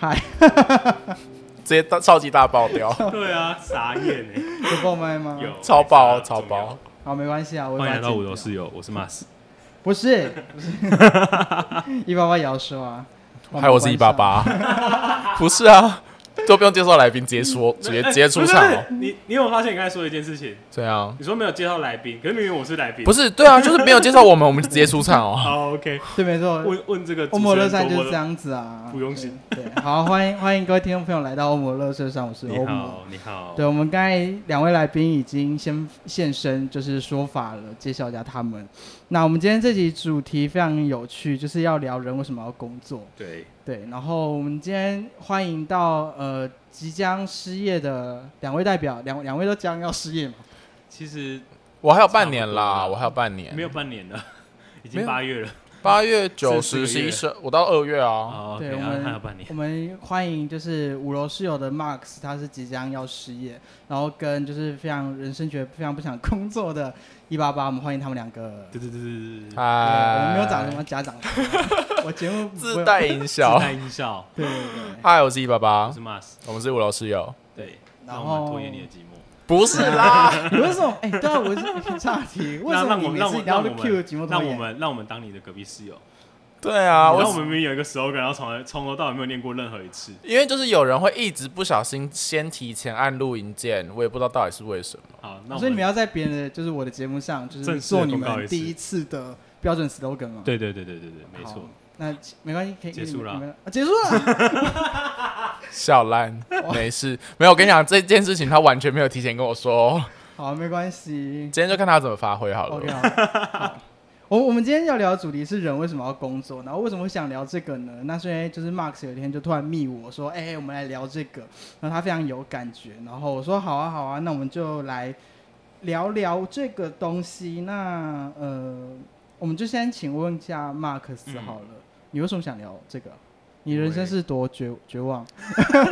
嗨，直接大超级大爆掉，对啊，傻眼哎，有爆麦吗？有超爆超爆。好，没关系啊，我会欢迎来到五楼室友，我是 Mas。不是，不是，一八八也要说啊。还有我是一八八，不是啊，都不用介绍来宾，直接说，直接直接出场哦。你你有发现你刚才说的一件事情？对啊你说没有介绍来宾，可是明明我是来宾。不是对啊，就是没有介绍我们，我们就直接出场哦。好，OK。对，没错，问问这个欧姆乐山就是这样子啊，不用心对。对，好，欢迎欢迎各位听众朋友来到欧姆乐社上，我是你欧摩。好，你好。对，我们刚才两位来宾已经先现身，就是说法了，介绍一下他们。那我们今天这集主题非常有趣，就是要聊人为什么要工作。对，对，然后我们今天欢迎到呃即将失业的两位代表，两两位都将要失业嘛？其实我还有半年啦，我还有半年，没有半年了，已经八月了。八月、九、十、十一、月十，我到二月啊。哦对们还有半年我。们欢迎就是五楼室友的 Max，他是即将要失业，然后跟就是非常人生觉得非常不想工作的一八八，我们欢迎他们两个。对对对对对嗨，我们没有找什么家长，我节目自带音效自。带音效，对对对，嗨，我是一八八我是，Mas。我们是五楼室友。对，然让我们后拖延你的寂寞。不是啦，你为什么？哎、对啊，我是岔题，为什么你每我让我次聊的节目让我们让我们当你的隔壁室友。对啊，我明明有一个 slogan，然后从来从头到尾没有念过任何一次。因为就是有人会一直不小心先提前按录音键，我也不知道到底是为什么。好，那我所以你们要在别人的就是我的节目上，就是式地做你公告一次们第一次的标准 slogan 嘛？对对对对对对，没好错。。那没关系，可以结束了你们啊结束了。笑烂，没事，没有。我跟你讲这件事情，他完全没有提前跟我说，好，没关系。今天就看他怎么发挥好了。OK，好。好我我们今天要聊的主题是人为什么要工作，然后为什么会想聊这个呢？那是因为就是 Max 有一天就突然密我说，哎、我们来聊这个，然后他非常有感觉，然后我说好啊好啊，那我们就来聊聊这个东西。那呃，我们就先请问一下 Max 嗯好了，你为什么想聊这个？你人生是多绝绝望？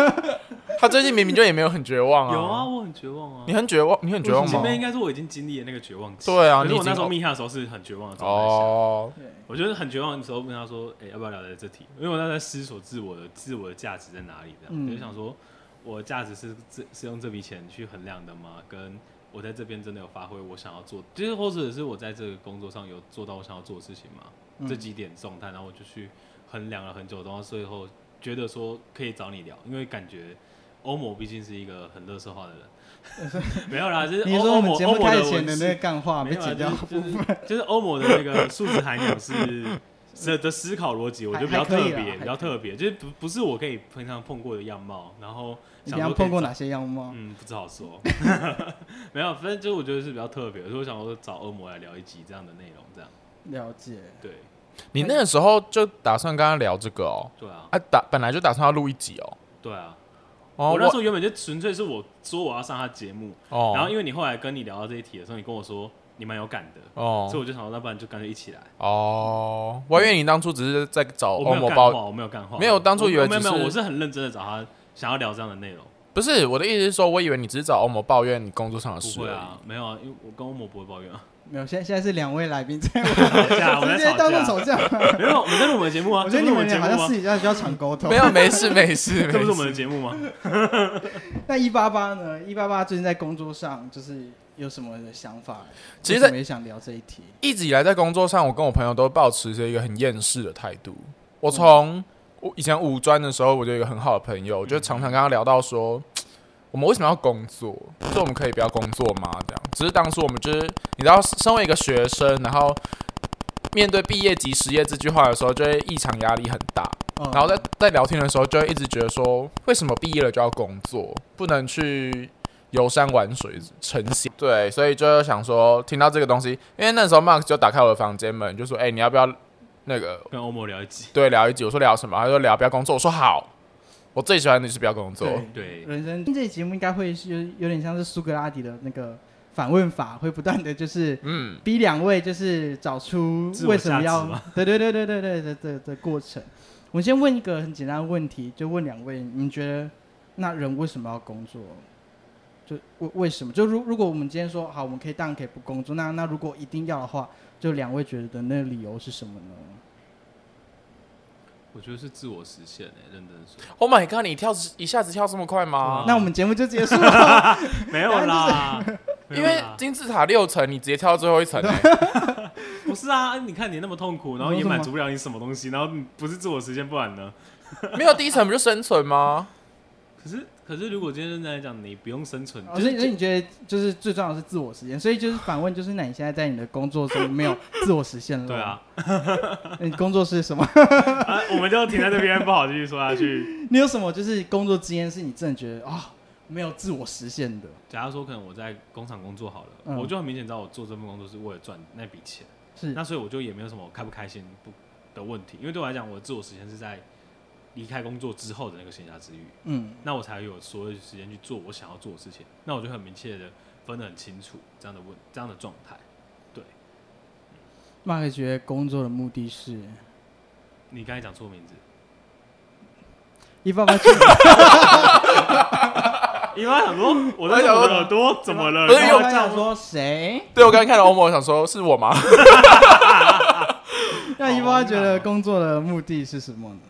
他最近明明就也没有很绝望啊。有啊，，我很绝望啊。你很绝望，你很绝望吗前面？应该是我已经经历了那个绝望期。对啊可是我那时候密他的时候是很绝望的状态下。哦，对，我觉得很绝望的时候，问他说：“哎、要不要聊聊这题？”因为我那在思索自我的自我的价值在哪里，这样、嗯我就想说，我的价值是这是用这笔钱去衡量的吗？跟我在这边真的有发挥我想要做，就是或者是我在这个工作上有做到我想要做的事情吗？嗯这几点状态，然后我就去衡量了很久，然后最后觉得说可以找你聊，因为感觉欧某毕竟是一个很乐色化的人，没有啦，就是你说我们节目欧欧某欧某开始前的那个干话被剪掉的就是欧某的那个数值涵养是 的的思考逻辑，我觉得比较特别，比较特别，就是不不是我可以平常碰过的样貌，然后想说可以找平常碰过哪？些样貌？嗯，不知道说，没有，反正就我觉得是比较特别，所以我想说找恶魔来聊一集这样的内容，这样了解。对你那个时候就打算跟他聊这个哦？对啊，啊，打本来就打算要录一集哦。对啊，哦，我那时候原本就纯粹是我说我要上他节目，哦，然后因为你后来跟你聊到这一题的时候，你跟我说你蛮有感的，哦所以我就想说，那不然就干脆一起来。哦，我以为你当初只是在找欧某报，没有干话，我没有干话，没有当初以为没有没有，我是很认真的找他，想要聊这样的内容。不是我的意思是说，我以为你只是找欧某抱怨你工作上的事而已。不会啊，没有啊，因为我跟欧某不会抱怨啊。没有，现在现在是两位来宾在吵架，我们直接在吵架。当众吵架。没有，我们在录我们的节目啊。我觉得你们节目吗们俩好像私？底下需要常沟通。没有，没事没事，这不是我们的节目吗？那一八八呢？一八八最近在工作上就是有什么的想法？其实为什么也想聊这一题。一直以来在工作上，我跟我朋友都保持着一个很厌世的态度。我从我以前五专的时候，我就有一个很好的朋友，我就常常跟他聊到说，我们为什么要工作？就我们可以不要工作吗？这样，只是当初我们就是你知道，身为一个学生，然后面对毕业及失业这句话的时候，就会异常压力很大。嗯然后在在聊天的时候，就会一直觉得说，为什么毕业了就要工作，不能去游山玩水成闲？对，所以就想说，听到这个东西，因为那时候 Mark 就打开我的房间门，就说：“哎、你要不要那个跟欧某聊一集，对聊一集，我说聊什么，他说聊不要工作，我说好，我最喜欢的就是不要工作。对，人生这期节目应该会是有有点像是苏格拉底的那个反问法，会不断的就是嗯，逼两位就是找出为什么要价值吗 对对对对对对的的的过程。我先问一个很简单的问题，就问两位，你觉得那人为什么要工作？就为为什么？就如如果我们今天说好，我们可以当然可以不工作，那那如果一定要的话，就两位觉得的那理由是什么呢？我觉得是自我实现诶，认真说，Oh my god！你跳一下子跳这么快吗？啊那我们节目就结束了。没有啦，因为金字塔六层，你直接跳到最后一层、欸，不是啊，你看你那么痛苦，然后也满足不了你什么东西，然后不是自我实现，不然呢？没有第一层不就生存吗？可是可是如果今天认真来讲，你不用生存，哦所以，就是所以你觉得就是最重要的是自我实现，所以就是反问，就是那你现在在你的工作中没有自我实现了？对啊，，你工作是什么？啊，我们就停在这边，不好继续说下去。你有什么就是工作经验是你真的觉得啊、没有自我实现的？假如说可能我在工厂工作好了，嗯我就很明显知道我做这份工作是为了赚那笔钱，是那所以我就也没有什么开不开心不的问题，因为对我来讲，我的自我实现是在离开工作之后的那个闲暇之余，嗯，那我才有所有的时间去做我想要做的事情，那我就很明确的分得很清楚这样的问这样的状态。对马克觉得工作的目的是你刚才讲错名字，一爸爸去，一般想说我在想说我的耳朵怎么了？不是因为我我这样想说谁？对我刚才看到欧盟，我想说是我吗？那一爸爸觉得工作的目的是什么呢？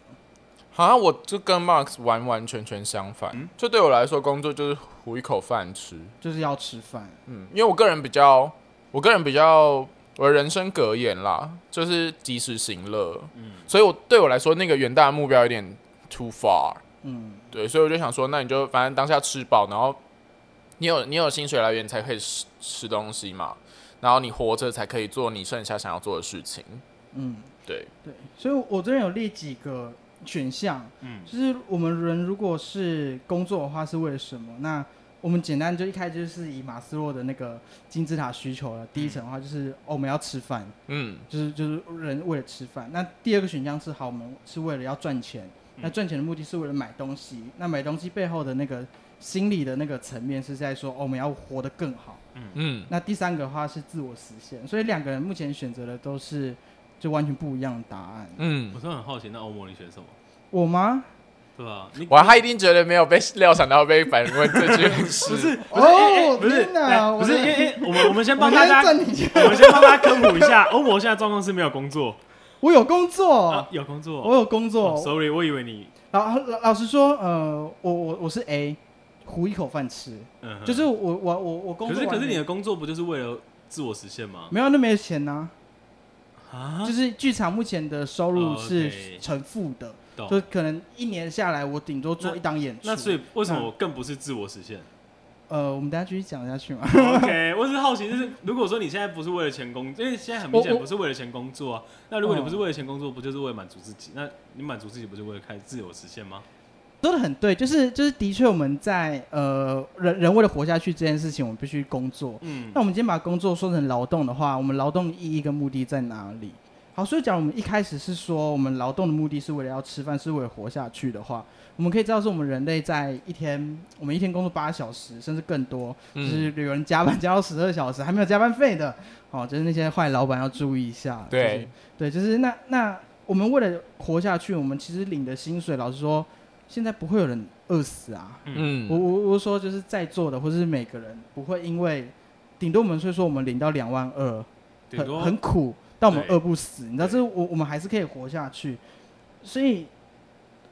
好像我就跟 Max 完完全全相反，嗯就对我来说，工作就是糊一口饭吃。就是要吃饭。嗯，因为我个人比较，我个人比较，我的人生格言啦，就是及时行乐。嗯，所以我对我来说，那个远大的目标有点 too far。嗯，对，所以我就想说，那你就反正当下吃饱，然后你有你有薪水来源，才可以吃吃东西嘛，然后你活着才可以做你剩下想要做的事情。嗯，对，对，所以我这边有列几个选项，嗯就是我们人如果是工作的话，是为了什么？那我们简单就一开始就是以马斯洛的那个金字塔需求了。第一层的话就是、哦我们要吃饭，嗯就是就是人为了吃饭。那第二个选项是好，我们是为了要赚钱。那赚钱的目的是为了买东西。那买东西背后的那个心理的那个层面是在说，哦，我们要活得更好。嗯嗯，那第三个的话是自我实现。所以两个人目前选择的都是就完全不一样的答案。嗯我，真的很好奇，那欧摩你选什么？我吗？对吧？你哇，他一定觉得没有被料想到被反问这句事，不是哦，不是不是因为我们我们先帮大家。我们先帮大家科普一下，欧摩现在状况是没有工作，我有工作，啊有工作，我有工哦作。，sorry，我以为你，老老老实说，呃，我我我是 A，糊一口饭吃，嗯，就是我我我我工作可。是可是你的工作不就是为了自我实现吗？没有那没有钱呐、啊就是剧场目前的收入哦是呈负的，就可能一年下来我顶多做一档演出。那所以为什么我更不是自我实现呃，我们等一下继续讲下去嘛。？OK，我只是好奇，就是如果说你现在不是为了钱工，因为现在很明显不是为了钱工作啊，那如果你嗯不是为了钱工作，不就是为了满足自己？那你满足自己不就为了开自由实现吗？说的很对，就是就是的确我们在呃人人为了活下去这件事情，我们必须工作。嗯那我们今天把工作说成劳动的话，我们劳动的意义跟目的在哪里？好，所以假如我们一开始是说我们劳动的目的是为了要吃饭，是为了活下去的话，我们可以知道是我们人类在一天，我们一天工作八小时，甚至更多，就是有人加班加到十二小时，还没有加班费的，哦，就是那些坏老板要注意一下。对对，就是那那我们为了活下去，我们其实领的薪水，老实说，现在不会有人饿死啊。嗯我我我说就是在座的或者是每个人不会因为，顶多我们虽说我们领到两万二，很很苦，但我们饿不死，你知道，这我我们还是可以活下去。所以，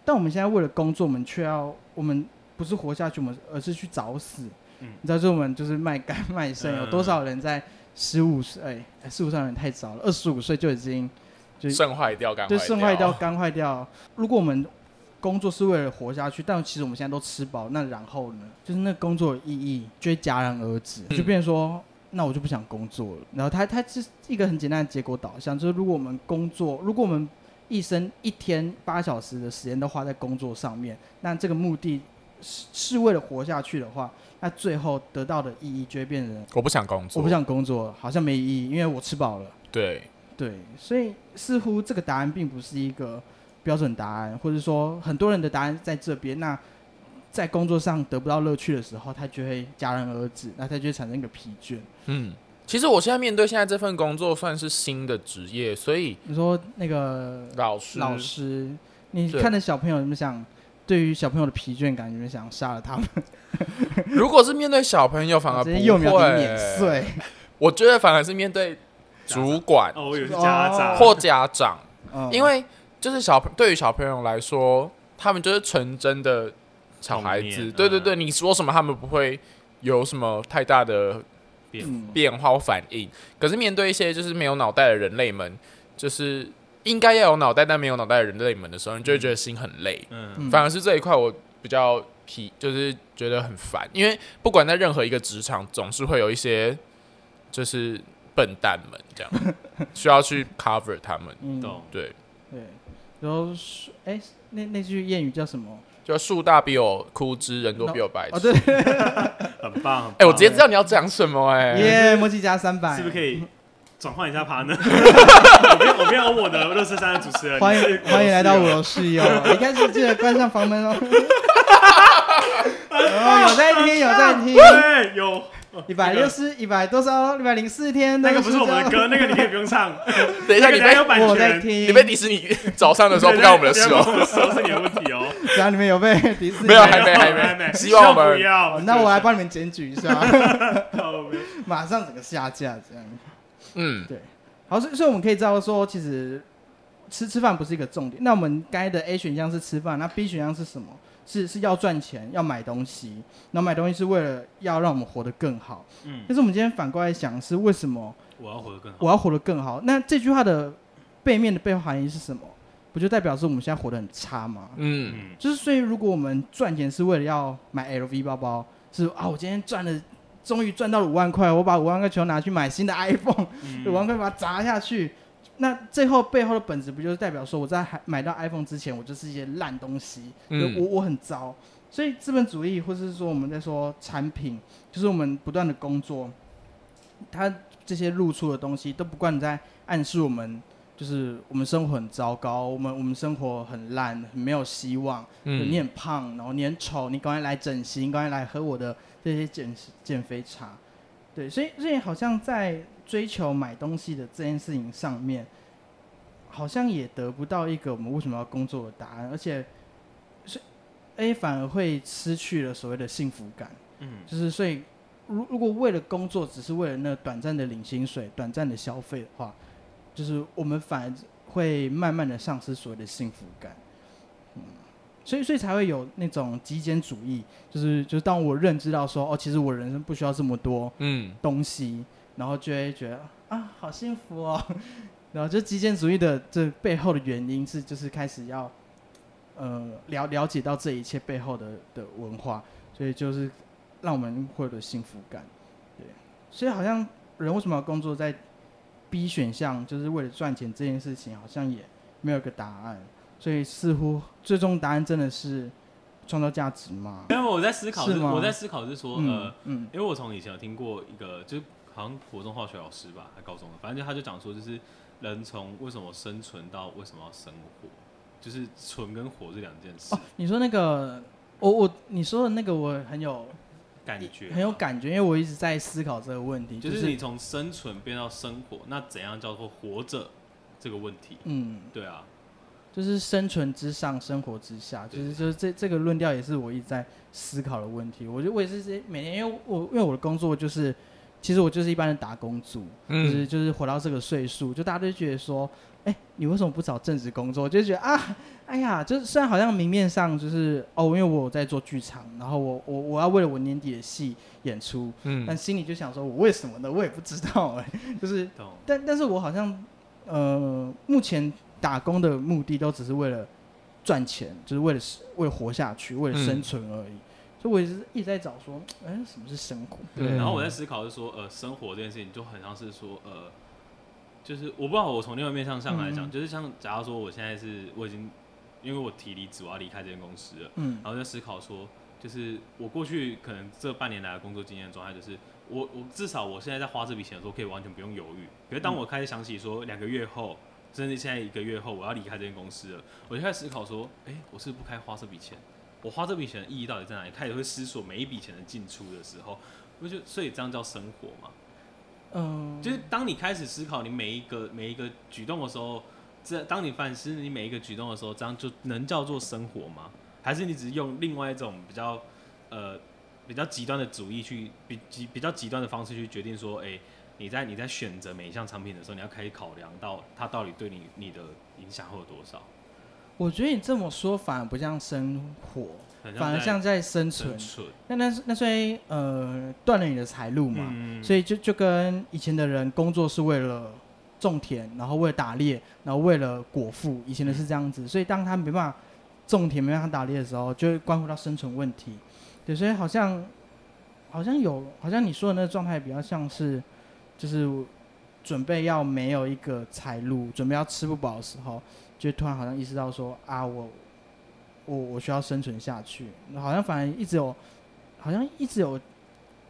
但我们现在为了工作，我们却要我们不是活下去，我们而是去找死。嗯你知道，这我们就是卖肝卖肾，有多嗯少人在十五岁？哎，十五岁有点太早了，二十五岁就已经就肾坏掉，肝就肾坏、掉，肝坏掉。如果我们工作是为了活下去，但其实我们现在都吃饱，那然后呢？就是那工作的意义就会戛然而止，嗯就变成说，那我就不想工作了。然后它它是一个很简单的结果导向，就是如果我们工作，如果我们一生一天八小时的时间都花在工作上面，那这个目的是是为了活下去的话，那最后得到的意义就会变成我不想工作，我不想工作，好像没意义，因为我吃饱了。对，对，所以似乎这个答案并不是一个标准答案，或者说很多人的答案在这边。那在工作上得不到乐趣的时候，他就会戛然而止，那他就会产生一个疲倦。嗯，其实我现在面对现在这份工作算是新的职业，所以你说那个老师老师，你看着小朋友，有没有想对于小朋友的疲倦感，有没有想杀了他们，如果是面对小朋友，反而幼苗给会碾碎？我觉得反而是面对主管哦，家长，或家长，嗯因为就是小朋对于小朋友来说，他们就是纯真的小孩子，对对对，嗯。你说什么他们不会有什么太大的变嗯。变化或反应。可是面对一些就是没有脑袋的人类们，就是应该要有脑袋但没有脑袋的人类们的时候，你就会觉得心很累。嗯。嗯。反而是这一块我比较疲，就是觉得很烦，因为不管在任何一个职场，总是会有一些就是笨蛋们这样 需要去 cover 他们。对，对，然后树哎，那那句谚语叫什么？叫树大必有枯枝，人多必有白痴。哦，对，很棒，哎、我直接知道你要讲什么哎、耶，默契加三百，是不是可以转换一下 partner？我变我变欧我的乐视山的主持人，欢迎欢迎来到五楼室友，你开始记得关上房门哦。哦，有在听，有在听，对，有 一百六十一百多少？一百零四天，那个不是我们的歌，那个你可以不用唱。等一下，你被那个等下有版我在权，听。你被迪士尼早上的时候不干我们的事哦。我们是你的问题哦。然后你们有被迪士尼没有还没还还没希希望我们不要。那我来帮你们检举一下，马上整个下架这样。嗯，对好，所以所以我们可以知道说，其实吃吃饭不是一个重点。那我们该的 A 选项是吃饭，那 B 选项是什么？是是要赚钱，要买东西。然后买东西是为了要让我们活得更好。嗯，但是我们今天反过来想，是为什么我要活得更好。我要活得更好？那这句话的背面的背后含义是什么？不就代表是我们现在活得很差吗？嗯，嗯，就是所以，如果我们赚钱是为了要买 LV 包包，是啊，我今天赚了，终于赚到了五万块，我把五万块全拿去买新的 iPhone，嗯五万块把它砸下去，那最后背后的本质不就是代表说我在还买到 iPhone 之前，我就是一些烂东西，嗯我我很糟。所以资本主义，或者是说我们在说产品，就是我们不断的工作，它这些露出的东西都不断地在暗示我们，就是我们生活很糟糕，我们我们生活很烂，很没有希望。嗯你很胖，然后你很丑，你赶快来整形，赶快来喝我的这些减减肥茶。对，所以所以好像在追求买东西的这件事情上面，好像也得不到一个我们为什么要工作的答案，而且是 A 反而会失去了所谓的幸福感。嗯就是所以，如如果为了工作，只是为了那短暂的领薪水、短暂的消费的话，就是我们反而会慢慢的丧失所谓的幸福感。嗯，所以所以才会有那种极简主义，就是就是当我认知到说，哦，其实我人生不需要这么多嗯东西，然后就会觉得啊，好幸福哦。然后就极简主义的这背后的原因是，就是开始要呃了了解到这一切背后的的文化，所以就是让我们会有幸福感。对，所以好像人为什么要工作在 B 选项，就是为了赚钱这件事情，好像也没有个答案。所以似乎最终答案真的是创造价值吗？因为我在思考是，是吗我在思考是说，嗯呃，嗯因为我从以前有听过一个，就是好像国中化学老师吧，还高中的，反正就他就讲说，就是人从为什么生存到为什么要生活，就是存跟活这两件事。哦，你说那个，我我你说的那个我很有感觉很有，感觉，因为我一直在思考这个问题，就是你从生存变到生活，那怎样叫做活着这个问题？嗯，对啊，就是生存之上，生活之下，就是就是这这个论调也是我一直在思考的问题。我觉得我也是这每年，因为我因为我的工作就是，其实我就是一般的打工族，就是嗯就是活到这个岁数，就大家都觉得说，哎、你为什么不找正职工作？就觉得啊，哎呀，就是虽然好像明面上就是哦，因为我有在做剧场，然后我我我要为了我年底的戏演出，嗯但嗯心里就想说，我为什么呢？我也不知道哎、就是，但但是我好像呃，目前打工的目的都只是为了赚钱，就是为了为了活下去，为了生存而已。所以我也是一直在找说，哎、什么是生活？对。嗯然后我在思考是说，呃，生活这件事情就很像是说，呃，就是我不知道我从另外面向上来讲，嗯就是像假如说我现在是我已经因为我提离职，我要离开这间公司了。嗯然后在思考说，就是我过去可能这半年来的工作经验状态，就是我我至少我现在在花这笔钱的时候，可以完全不用犹豫。可是当我开始想起说两个月后，甚至现在一个月后我要离开这间公司了，我就开始思考说，哎、我是不是不该花这笔钱？我花这笔钱的意义到底在哪里？开始会思索每一笔钱的进出的时候，我就所以这样叫生活嘛？嗯，就是当你开始思考你每一个每一个举动的时候，这当你反思你每一个举动的时候，这样就能叫做生活吗？还是你只是用另外一种比较呃比较极端的主义去比极比较极端的方式去决定说，哎、你在你在选择每一项产品的时候，你要可以考量到它到底对你你的影响会有多少，我觉得你这么说反而不像生活，反而像在生存那那那所以呃断了你的财路嘛，嗯所以就就跟以前的人工作是为了种田，然后为了打猎，然后为了果腹，以前的是这样子，所以当他没办法种田、没办法打猎的时候，就会关乎到生存问题。对，所以好像好像有，好像你说的那个状态比较像是，就是准备要没有一个财路，准备要吃不饱的时候，就突然好像意识到说啊，我我我需要生存下去，好像反而一直有，好像一直有，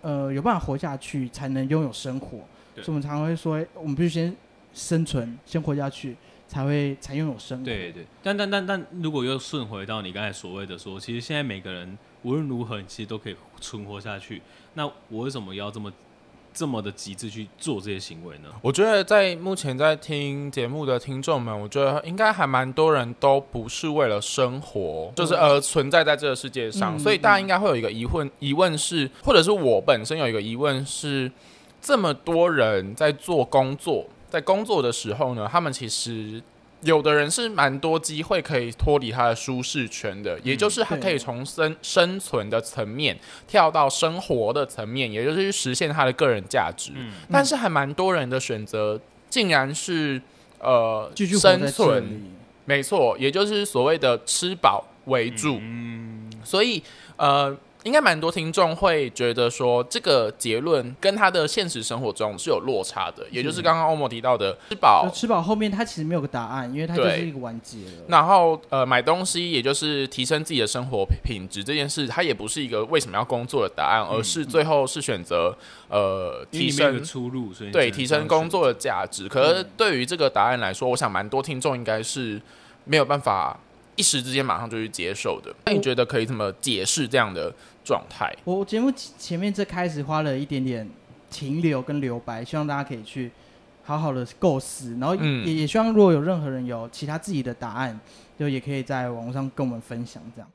呃，有办法活下去才能拥有生活。所以我们常常会说，我们必须先生存，先活下去，才会才拥有生活。对对，但但但但如果又顺回到你刚才所谓的说，其实现在每个人无论如何，你其实都可以存活下去。那我为什么要这么这么的极致去做这些行为呢？我觉得在目前在听节目的听众们，我觉得应该还蛮多人都不是为了生活，就是而存在在这个世界上，嗯所以大家应该会有一个疑问，疑问是，或者是我本身有一个疑问是，这么多人在做工作，在工作的时候呢，他们其实。有的人是蛮多机会可以脱离他的舒适圈的，也就是他可以从生生存的层面跳到生活的层面，也就是去实现他的个人价值。嗯，但是还蛮多人的选择竟然是呃生存，没错，也就是所谓的吃饱为主。嗯，所以呃，应该蛮多听众会觉得说，这个结论跟他的现实生活中是有落差的，也就是刚刚欧莫提到的吃饱。吃饱后面，他其实没有个答案，因为它就是一个完结了。然后呃，买东西也就是提升自己的生活品质这件事，它也不是一个为什么要工作的答案，而是最后是选择呃提升出路，所以对提升工作的价值。可是对于这个答案来说，我想蛮多听众应该是没有办法一时之间马上就去接受的。那你觉得可以怎么解释这样的状态？我节目前前面这开始花了一点点停留跟留白，希望大家可以去好好的构思，然后也、嗯也希望如果有任何人有其他自己的答案，就也可以在网络上跟我们分享。这样，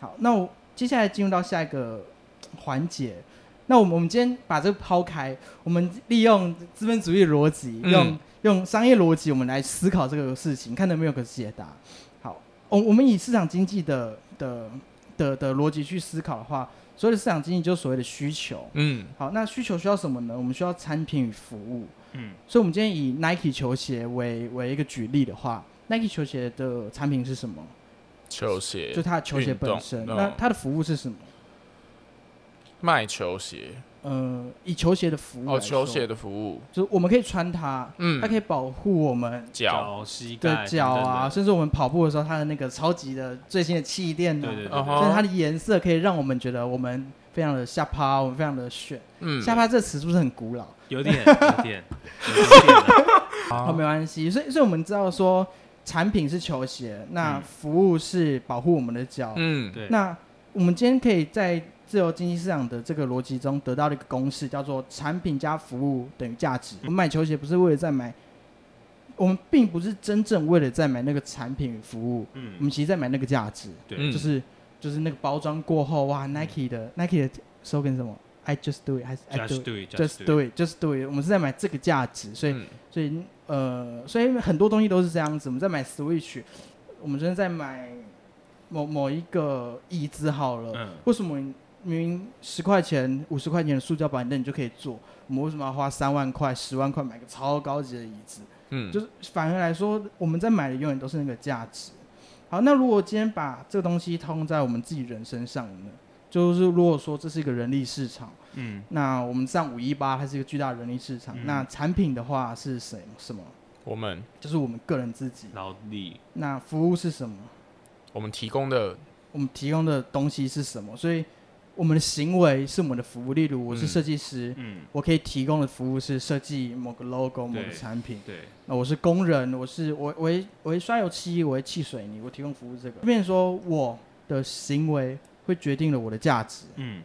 好，那我接下来进入到下一个环节。那我们我们今天把这个抛开，我们利用资本主义逻辑，嗯用用商业逻辑，我们来思考这个事情，看能不能有个解答。好，我我们以市场经济的的的的逻辑去思考的话，所谓的市场经济就是所谓的需求。嗯好，那需求需要什么呢？我们需要产品与服务。嗯所以，我们今天以 Nike 球鞋为为一个举例的话，Nike 球鞋的产品是什么？球鞋就它的球鞋本身。那它的服务是什么？卖球鞋呃，以球鞋的服务哦，球鞋的服务，就是我们可以穿它，嗯。它可以保护我们脚，膝盖的脚啊，甚至我们跑步的时候，它的那个超级的最新的气垫呢、对对对嗯哼。甚至它的颜色可以让我们觉得我们非常的下趴，我们非常的炫。嗯。下趴这词是不是很古老？有点有点有点 啊。哦，没关系。所以，所以我们知道说，产品是球鞋，那嗯。服务是保护我们的脚。嗯。对，那我们今天可以在自由经济市场的这个逻辑中得到了一个公式，叫做产品加服务等于价值。我们买球鞋不是为了在买，我们并不是真正为了在买那个产品与服务，嗯。我嗯们其实在买那个价值，对。嗯。就是就是那个包装过后，哇，Nike 的 Nike 的 slogan 什么？I just do it，还是 I，just do it just do it，just do it。我们是在买这个价值，所以嗯。所以呃，所以很多东西都是这样子。我们在买 Switch，我们真的在买某某一个椅子好了，嗯。为什么明明十块钱、五十块钱的塑胶板凳你就可以坐，我们为什么要花三万块、十万块买个超高级的椅子？嗯，就是反而来说，我们在买的永远都是那个价值。好，那如果今天把这个东西套用在我们自己人身上呢？就是如果说这是一个人力市场，嗯那我们上五一八它是一个巨大的人力市场，嗯那产品的话是谁什么？我们就是我们个人自己。劳力那服务是什么？我们提供的我们提供的东西是什么，所以我们的行为是我们的服务。例如，我是嗯设计师，嗯，我可以提供的服务是设计某个 logo、某个产品。对，那我是工人，我是我我会我会刷油漆，我会砌水泥，我提供服务这个。变成说我的行为会决定了我的价值。嗯，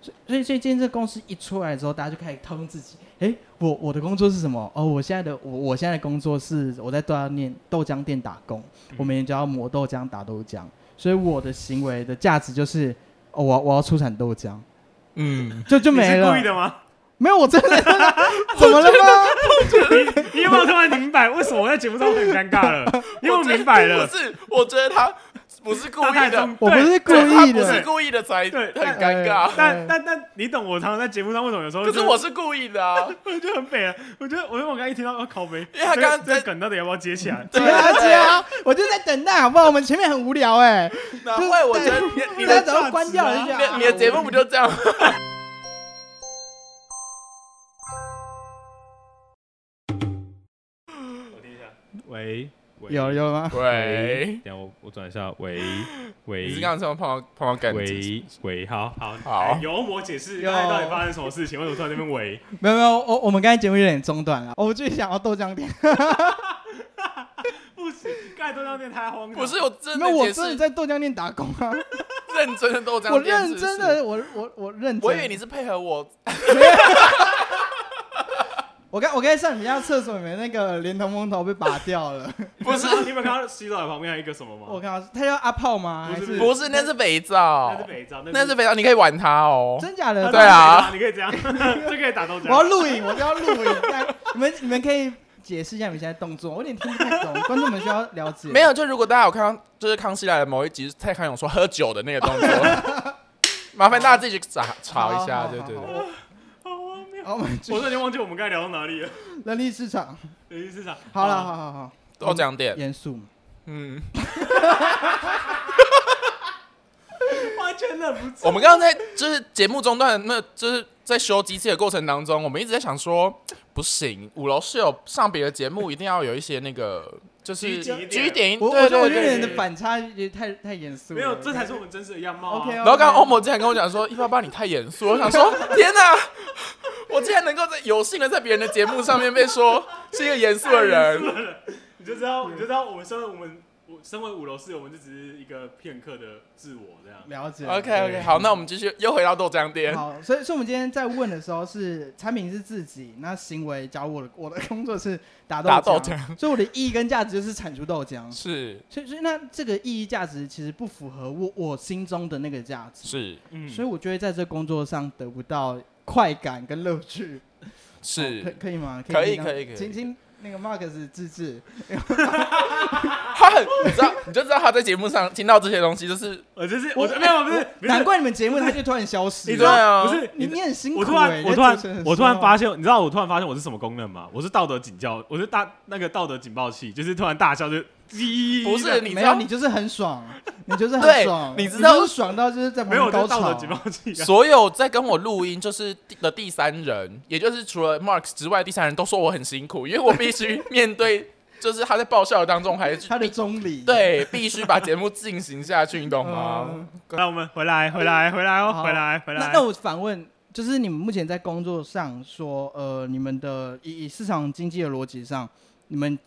所以所以所以今天这公司一出来之后，大家就开始讨论自己。诶，我我的工作是什么？哦，我现在的我我现在的工作是我在豆浆店豆浆店打工，嗯我每天就要磨豆浆、打豆浆，所以我的行为的价值就是，哦，我要我要出产豆浆，嗯，就就没了故意。的吗？没有，我真的 怎么了吗？你有没有突然明白为什么我在节目上会很尴尬了？因为我明白了不，是，我觉得他不是故意的我不是故对他不是意的。故意的才对很尴尬。但但但你懂我常常在节目上为什么有时候就可是我是故意的啊，我就很美啊，我觉得我因为我刚一听到要靠背，因为他刚刚在梗到底要不要接起来？接啊接啊！我就在等待，好不好？我们前面很无聊哎、哪会？我觉得你你的大家只要关掉了就觉得啊你的节目不就这样？我听一下，喂喂，有有吗？喂，等下我我转一下，喂 喂，你是刚刚从碰到碰到感觉？喂喂，好好。好。哎由我解释有。刚才到底发生什么事情，为什么突然这边喂？没有没有，我我们刚才节目有点中断了，我最想要豆浆店，不行，刚才豆浆店太荒唐，不是，我真没有，我的解释。真的在豆浆店打工啊，认真的豆浆我店认真的，我我我认真。我以为你是配合我，我刚我刚才上你们家厕所里面那个连同风头被拔掉了，不是，你有没有看到洗澡的旁边还有一个什么吗？我看到他叫阿炮吗？还不是是不是，那是肥皂那是，肥皂，那是肥皂，你可以玩它哦。真假的？对啊，你可以这样，就可以打豆我要浆。录影，我就要录影。那你们你们可以解释一下你们现在动作，我有点听不太懂，观众们需要了解。没有，就如果大家有看到，就是康熙来了某一集，蔡康永说喝酒的那个动作，麻烦大家自己去查查一下，好对对。对。好我们我瞬间忘记我们刚才聊到哪里了。人力市场。人力市场。好了，好好好，多讲点，严肃。嗯，完全忍不住。我们刚刚在就是节目中段，那就是在修机器的过程当中，我们一直在想说，不行，五楼是有上别的节目，一定要有一些那个就是拘谨一点，我我觉得我觉得你的反差也太太严肃了。没有，这才是我们真实的样貌啊。OK 哦然后刚刚欧某竟然跟我讲说：“ 一八八，你太严肃。”我想说：“天哪！我竟然能够在有幸的在别人的节目上面被说是一个严肃的人。你就知道，你就知道，我们身为我们，我身为五楼室友，我们就只是一个片刻的自我这样。了解。”OK OK，好，那我们继续又回到豆浆店。好，所以所以我们今天在问的时候是产品是自己，那行为，假如我的我的工作是打豆打豆浆，所以我的意义跟价值就是产出豆浆。是所以所以那这个意义价值其实不符合我我心中的那个价值，是嗯所以我就会在这工作上得不到快感跟乐趣。哦可是，可以吗？可以可以可以请请那个 Marcus 自制。他很，你知道，你就知道他在节目上听到这些东西，就是我就是我我没有不是不是难怪你们节目他就突然消失。你知道不是你你你很辛苦我突欸然，我突然我突然发现，你知道我突然发现我是什么功能吗？我是道德警教，我是大那个道德警报器，就是突然大笑就叽，不是你知没有，道你就是很爽，你就是很爽，你知道？就是爽到就是在旁没有边高潮。所有在跟我录音就是的第三人，也就是除了 Mark 之外，第三人都说我很辛苦，因为我必须面对，就是他在爆笑当中，还是他的中理，对必须把节目进行下去，你懂吗？嗯。那我们回来，回来，回来哦，回来，回来。那那。我反问，就是你们目前在工作上说，呃，你们的以以市场经济的逻辑上，你们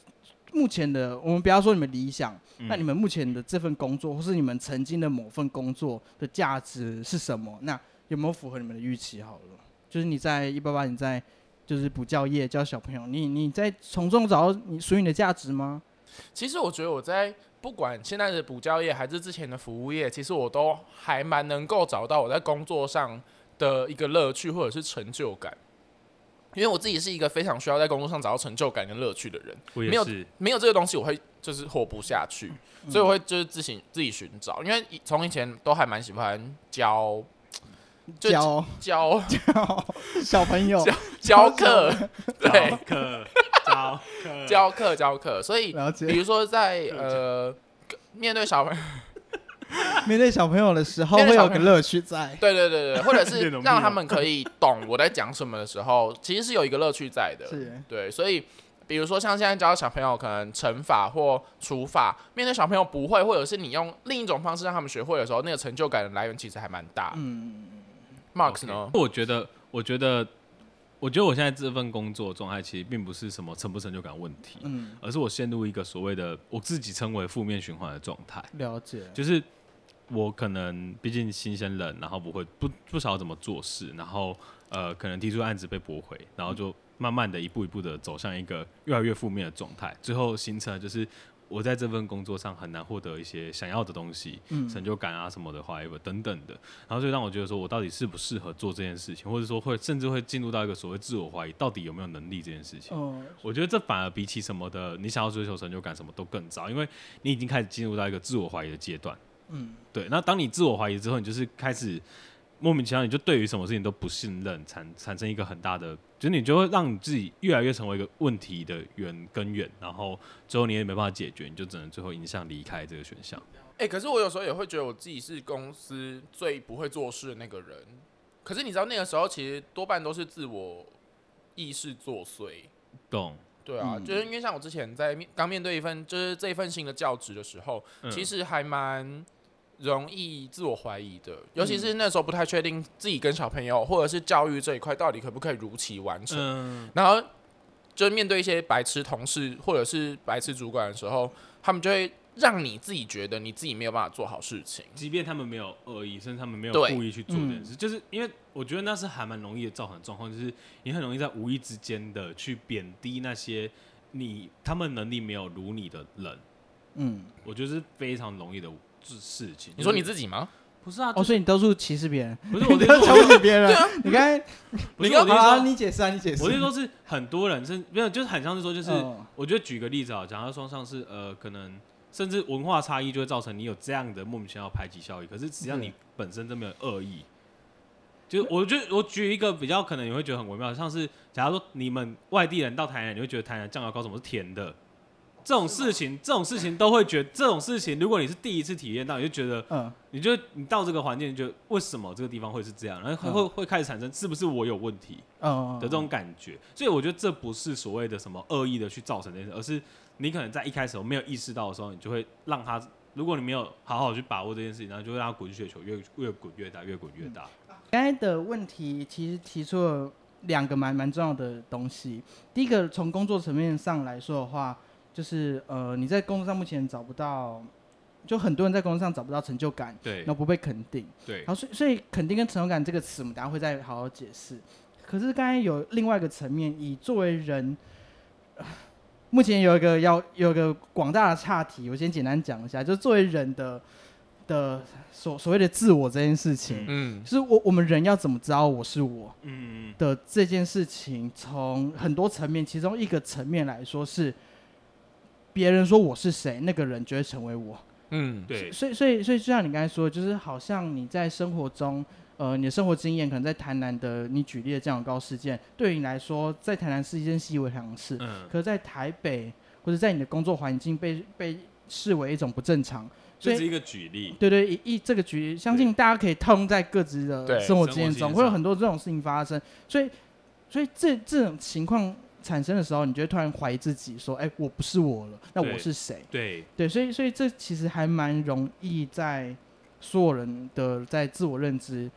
目前的，我们不要说你们理想，嗯那你们目前的这份工作，或是你们曾经的某份工作的价值是什么？那有没有符合你们的预期？好了，就是你在一八八，你在就是补教业教小朋友，你你在从中找到你属于你的价值吗？其实我觉得我在不管现在的补教业还是之前的服务业，其实我都还蛮能够找到我在工作上的一个乐趣或者是成就感。因为我自己是一个非常需要在工作上找到成就感跟乐趣的人，没有我也是，没有这个东西我会就是活不下去，嗯所以我会就是自行自己寻找。因为以从以前都还蛮喜欢教就教教 教小朋友教教课，对教，课，教课，教课教课，所以比。如说在呃面对小朋友。面对小朋友的时候，会有个乐趣在。对对对对，或者是让他们可以懂我在讲什么的时候，其实是有一个乐趣在的。是，对，所以比如说像现在教小朋友可能乘法或除法，面对小朋友不会，或者是你用另一种方式让他们学会的时候，那个成就感的来源其实还蛮大。嗯，Mark 呢？我觉得，我觉得，我觉得我现在这份工作状态其实并不是什么成不成就感问题，嗯，而是我陷入一个所谓的我自己称为负面循环的状态。了解，就是我可能毕竟新鲜人，然后不会不不晓得怎么做事，然后呃可能提出案子被驳回，然后就慢慢的一步一步的走向一个越来越负面的状态，最后形成了就是我在这份工作上很难获得一些想要的东西，嗯成就感啊什么的话等等的，然后就让我觉得说我到底适不适合做这件事情，或者说会甚至会进入到一个所谓自我怀疑，到底有没有能力这件事情。哦，我觉得这反而比起什么的，你想要追求成就感什么都更早，因为你已经开始进入到一个自我怀疑的阶段。嗯，对，那当你自我怀疑之后，你就是开始莫名其妙，你就对于什么事情都不信任，产产生一个很大的，就是你就会让你自己越来越成为一个问题的源根源，然后最后你也没办法解决，你就只能最后影响离开这个选项。哎、可是我有时候也会觉得我自己是公司最不会做事的那个人。可是你知道那个时候其实多半都是自我意识作祟。懂？对啊，嗯就是因为像我之前在面刚面对一份就是这一份新的教职的时候，嗯其实还蛮容易自我怀疑的，尤其是那时候不太确定自己跟小朋友或者是教育这一块到底可不可以如期完成，嗯，然后就是面对一些白痴同事或者是白痴主管的时候，他们就会让你自己觉得你自己没有办法做好事情。即便他们没有恶意，甚至他们没有故意去做这件事，就是因为我觉得那是还蛮容易的造成状况，就是你很容易在无意之间的去贬低那些你他们能力没有如你的人，嗯，我觉得是非常容易的事情。你说你自己吗？不是啊？哦，所以你都是歧视别人，不是 我你的意思，都瞧不起别人，你刚才 不是你我的意思说，好啊你解释啊，你解释，我是说是很多人是没有，就是很像是说，就是嗯我觉得举个例子啊，假如说像是呃，可能甚至文化差异就会造成你有这样的莫名其妙排挤效应，可是实际上你本身都没有恶意。就我觉得我举一个比较可能你会觉得很微妙，像是假如说你们外地人到台南，你会觉得台南酱油膏怎么是甜的？这种事情，这种事情都会觉得这种事情，如果你是第一次体验到，你就觉得嗯你就你到这个环境，你就觉得为什么这个地方会是这样，然后会、嗯会会开始产生是不是我有问题嗯的这种感觉。所以我觉得这不是所谓的什么恶意的去造成这件事，而是你可能在一开始我没有意识到的时候，你就会让他，如果你没有好好去把握这件事情，然后就会让他滚雪球越越滚越大，越滚越大。刚才的问题其实提出了两个蛮蛮重要的东西。第一个，从工作层面上来说的话，就是呃，你在工作上目前找不到，就很多人在工作上找不到成就感，对。然后不被肯定。对。然后，所以所以肯定跟成就感这个词，我们等下会再好好解释。可是刚才有另外一个层面，以作为人，呃目前有一个要有一个广大的岔题，我先简单讲一下，就是作为人的的所所谓的自我这件事情，嗯。就是我我们人要怎么知道我是我嗯，的这件事情，从很多层面，其中一个层面来说是，别人说我是谁，那个人就会成为我。嗯，对，所以所以所以就像你刚才说，就是好像你在生活中，呃，你的生活经验可能在台南的你举例的这样高事件，对于你来说，在台南是一件习以为常的事，嗯，可是在台北或者在你的工作环境被被视为一种不正常。所以这是一个举例。对对，一一这个举例，相信大家可以套用在各自的对生活经验中，会有很多这种事情发生。所以，所以这这种情况产生的时候，你就会突然怀疑自己，说：“哎、我不是我了，那我是谁？对，？”对，所以所以这其实还蛮容易在所有人的在自我认知，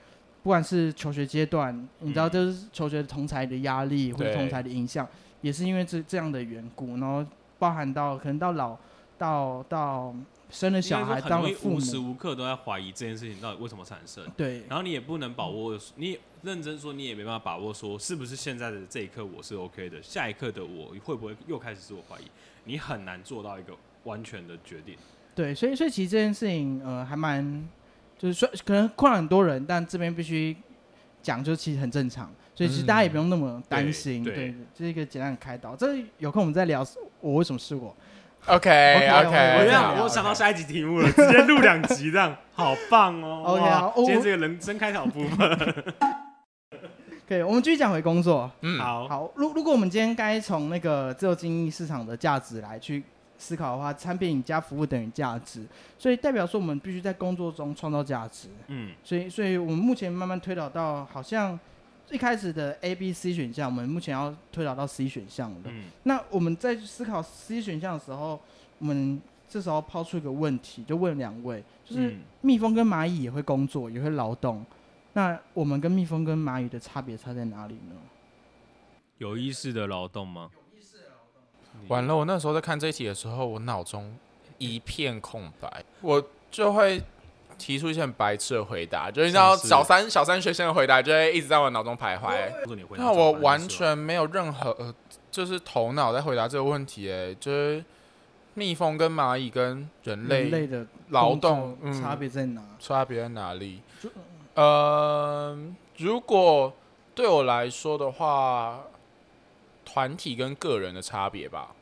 不管是求学阶段，你知道，嗯。这是求学同才的压力或者同才的影响，也是因为这这样的缘故，然后包含到可能到老到到生了小孩，当了父母。无，时无刻都在怀疑这件事情到底为什么产生。对，然后你也不能把握，你也认真说，你也没办法把握说是不是现在的这一刻我是 OK 的，下一刻的我会不会又开始自我怀疑？你很难做到一个完全的决定。对，所以所以其实这件事情，呃，还蛮就是说可能困扰很多人，但这边必须讲，就其实很正常，所以其实大家也不用那么担心，对对，这是一个简单的开导。这有空我们再聊，我为什么是我？OK OK，OK，我我这样想，我想到下一集题目了，直接录两集这样，好棒哦 OK，今天这个人生开导部分，可以，我们继续讲回工作。嗯，好，好，如如果我们今天该从那个自由经济市场的价值来去思考的话，产品加服务等于价值，所以代表说我们必须在工作中创造价值。嗯，所以，所以我们目前慢慢推导到，好像一开始的 A、B、C 选项，我们目前要推导到 C 选项了。嗯那我们在思考 C 选项的时候，我们这时候抛出一个问题，就问两位，就是嗯蜜蜂跟蚂蚁也会工作，也会劳动，那我们跟蜜蜂跟蚂蚁的差别差在哪里呢？有意识的劳动吗？完了，我那时候在看这一题的时候，我脑中一片空白，我就会提出一些很白痴的回答，就是你知道小三小三学生的回答就会一直在我脑中徘徊。那我完全没有任何呃就是头脑在回答这个问题，哎，就是蜜蜂跟蚂蚁跟人类人类的劳动差别在哪？差别在哪里就？呃，如果对我来说的话，团体跟个人的差别吧。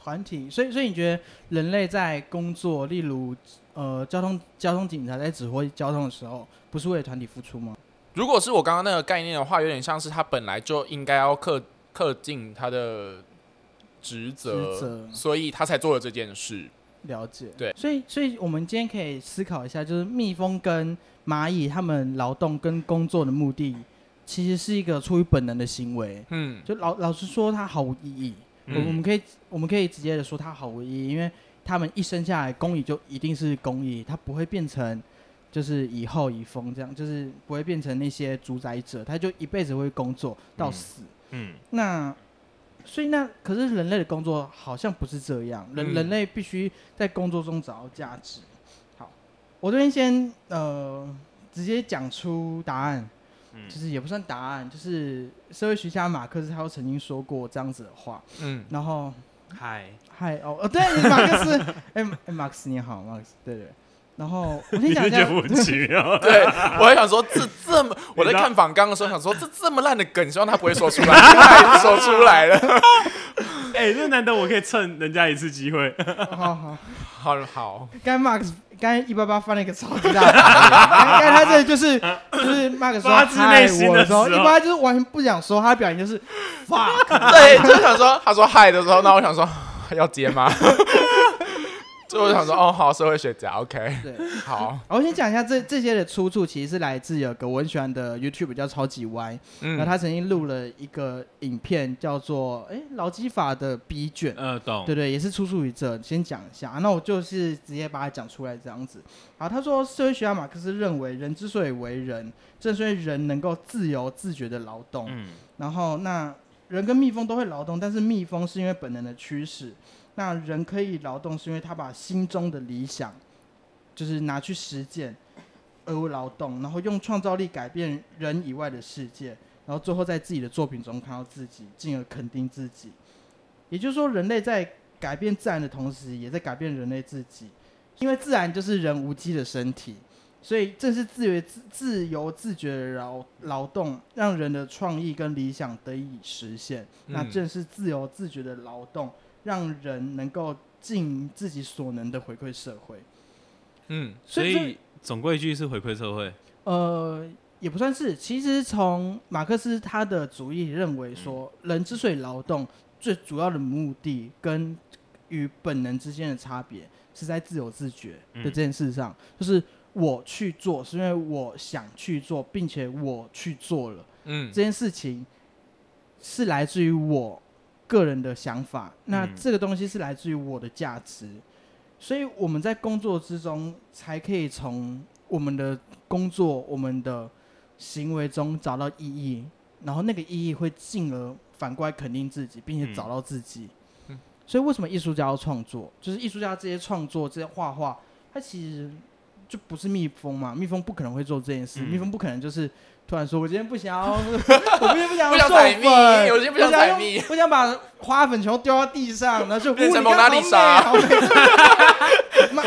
团体，所以所以你觉得人类在工作，例如呃交通交通警察在指挥交通的时候，不是为了团体付出吗？如果是我刚刚那个概念的话，有点像是他本来就应该要恪恪尽他的职责所以他才做了这件事。了解，对所以所以我们今天可以思考一下，就是蜜蜂跟蚂蚁它们劳动跟工作的目的，其实是一个出于本能的行为。嗯就老老实说，它毫无意义。我我们可以我们可以直接的说它毫无意义，因为他们一生下来工蚁就一定是工蚁，它不会变成就是以后以蜂这样，就是不会变成那些主宰者，它就一辈子会工作到嗯死。嗯那所以那可是人类的工作好像不是这样，人、嗯。人类必须在工作中找到价值。好，我这边先呃直接讲出答案，嗯。就是也不算答案，就是社会学家马克思他有曾经说过这样子的话，嗯，然后嗨，嗨哦哦对，马克思，哎、哎马克思你好，马克思对对。然后我先你讲一下，是觉得莫名其妙？对，我还想说这这么，我在看访纲的时候想说这这么烂的梗，希望他不会说出来，他还是说出来了。哎，这难得我可以蹭人家一次机会。好好。好好，刚才 Max 刚才一八八翻了一个超级大 刚才他这里就是就是 Max 说发自嗨内心的我的时候，一八就是完全不想说，他的表情就是 fuck，对，就是想说他说嗨的时候，那我想说要接吗？所以我想说哦，好，社会学家，OK，对。好，我先讲一下这这些的出处，其实是来自有个我很喜欢的 YouTube 叫超级歪，然后嗯，他曾经录了一个影片叫做哎劳基法的 B 卷，呃，懂。对对，也是出处于这。先讲一下，那我就是直接把它讲出来这样子。好，他说，社会学家马克思认为，人之所以为人，正是因为人能够自由自觉的劳动。嗯然后，那人跟蜜蜂都会劳动，但是蜜蜂是因为本能的驱使。那人可以劳动，是因为他把心中的理想，就是拿去实践而劳动，然后用创造力改变人以外的世界，然后最后在自己的作品中看到自己，进而肯定自己。也就是说，人类在改变自然的同时，也在改变人类自己，因为自然就是人无机的身体。所以，正是自由自自由自觉的劳劳动，让人的创意跟理想得以实现。那嗯正是自由自觉的劳动，让人能够尽自己所能的回馈社会。嗯所所以总归一句是回馈社会。呃，也不算是。其实从马克思他的主义认为说，人之所以劳动，最主要的目的跟与本能之间的差别，是在自由自觉的这件事上，就是我去做，是因为我想去做，并且我去做了。嗯这件事情是来自于我个人的想法，那嗯。这个东西是来自于我的价值，所以我们在工作之中才可以从我们的工作、我们的行为中找到意义，然后那个意义会进而反过来肯定自己，并且嗯。找到自己。嗯。所以为什么艺术家要创作？就是艺术家这些创作、这些画画，它其实就不是蜜蜂嘛，蜜蜂不可能会做这件事，嗯。蜜蜂不可能就是突然说，我今天不想要，我今天不想要授不想采蜜粉，我今天不想采蜜用我想把花粉全部丢到地上，然后就变成呜蒙娜丽莎 我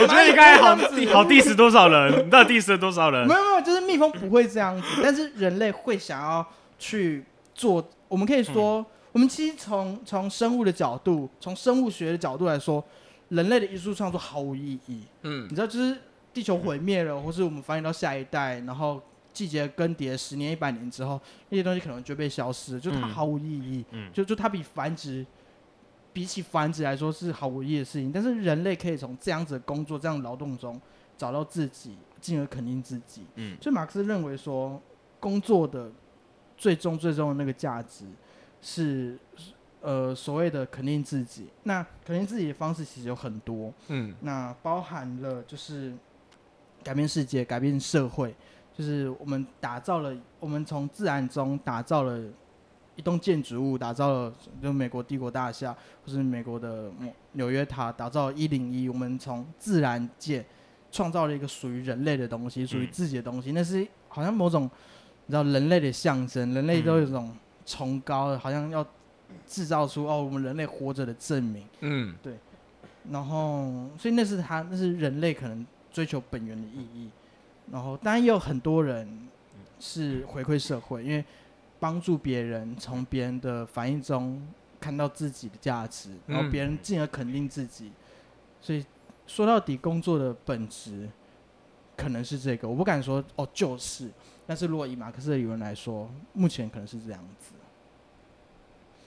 觉得你刚才好好 diss 多少人？你到底 diss 了多少人没？有没有，就是蜜蜂不会这样子，但是人类会想要去做。我们可以说，我们其实从从生物的角度，从生物学的角度来说，人类的艺术创作毫无意义。嗯你知道，就是地球毁灭了，或是我们繁衍到下一代，然后季节更迭，十年、一百年之后，那些东西可能就被消失了，就它嗯毫无意义。嗯就就它比繁殖，比起繁殖来说是毫无意义的事情。但是人类可以从这样子的工作、这样劳动中找到自己，进而肯定自己。嗯所以马克思认为说，工作的最终最终的那个价值是呃所谓的肯定自己。那肯定自己的方式其实有很多，嗯那包含了就是改变世界、改变社会，就是我们打造了，我们从自然中打造了一栋建筑物，打造了就美国帝国大厦，或是美国的纽纽约塔，打造一零一，我们从自然界创造了一个属于人类的东西，属于嗯自己的东西，那是好像某种你知道人类的象征，人类都有一种崇高的，好像要制造出哦我们人类活着的证明。嗯对然后，所以那是他，那是人类可能追求本源的意义。然后，当然也有很多人是回馈社会，因为帮助别人，从别人的反应中看到自己的价值，然后嗯别人进而肯定自己。所以说到底，工作的本质可能是这个，我不敢说哦就是，但是如果以马克思的理论来说，目前可能是这样子。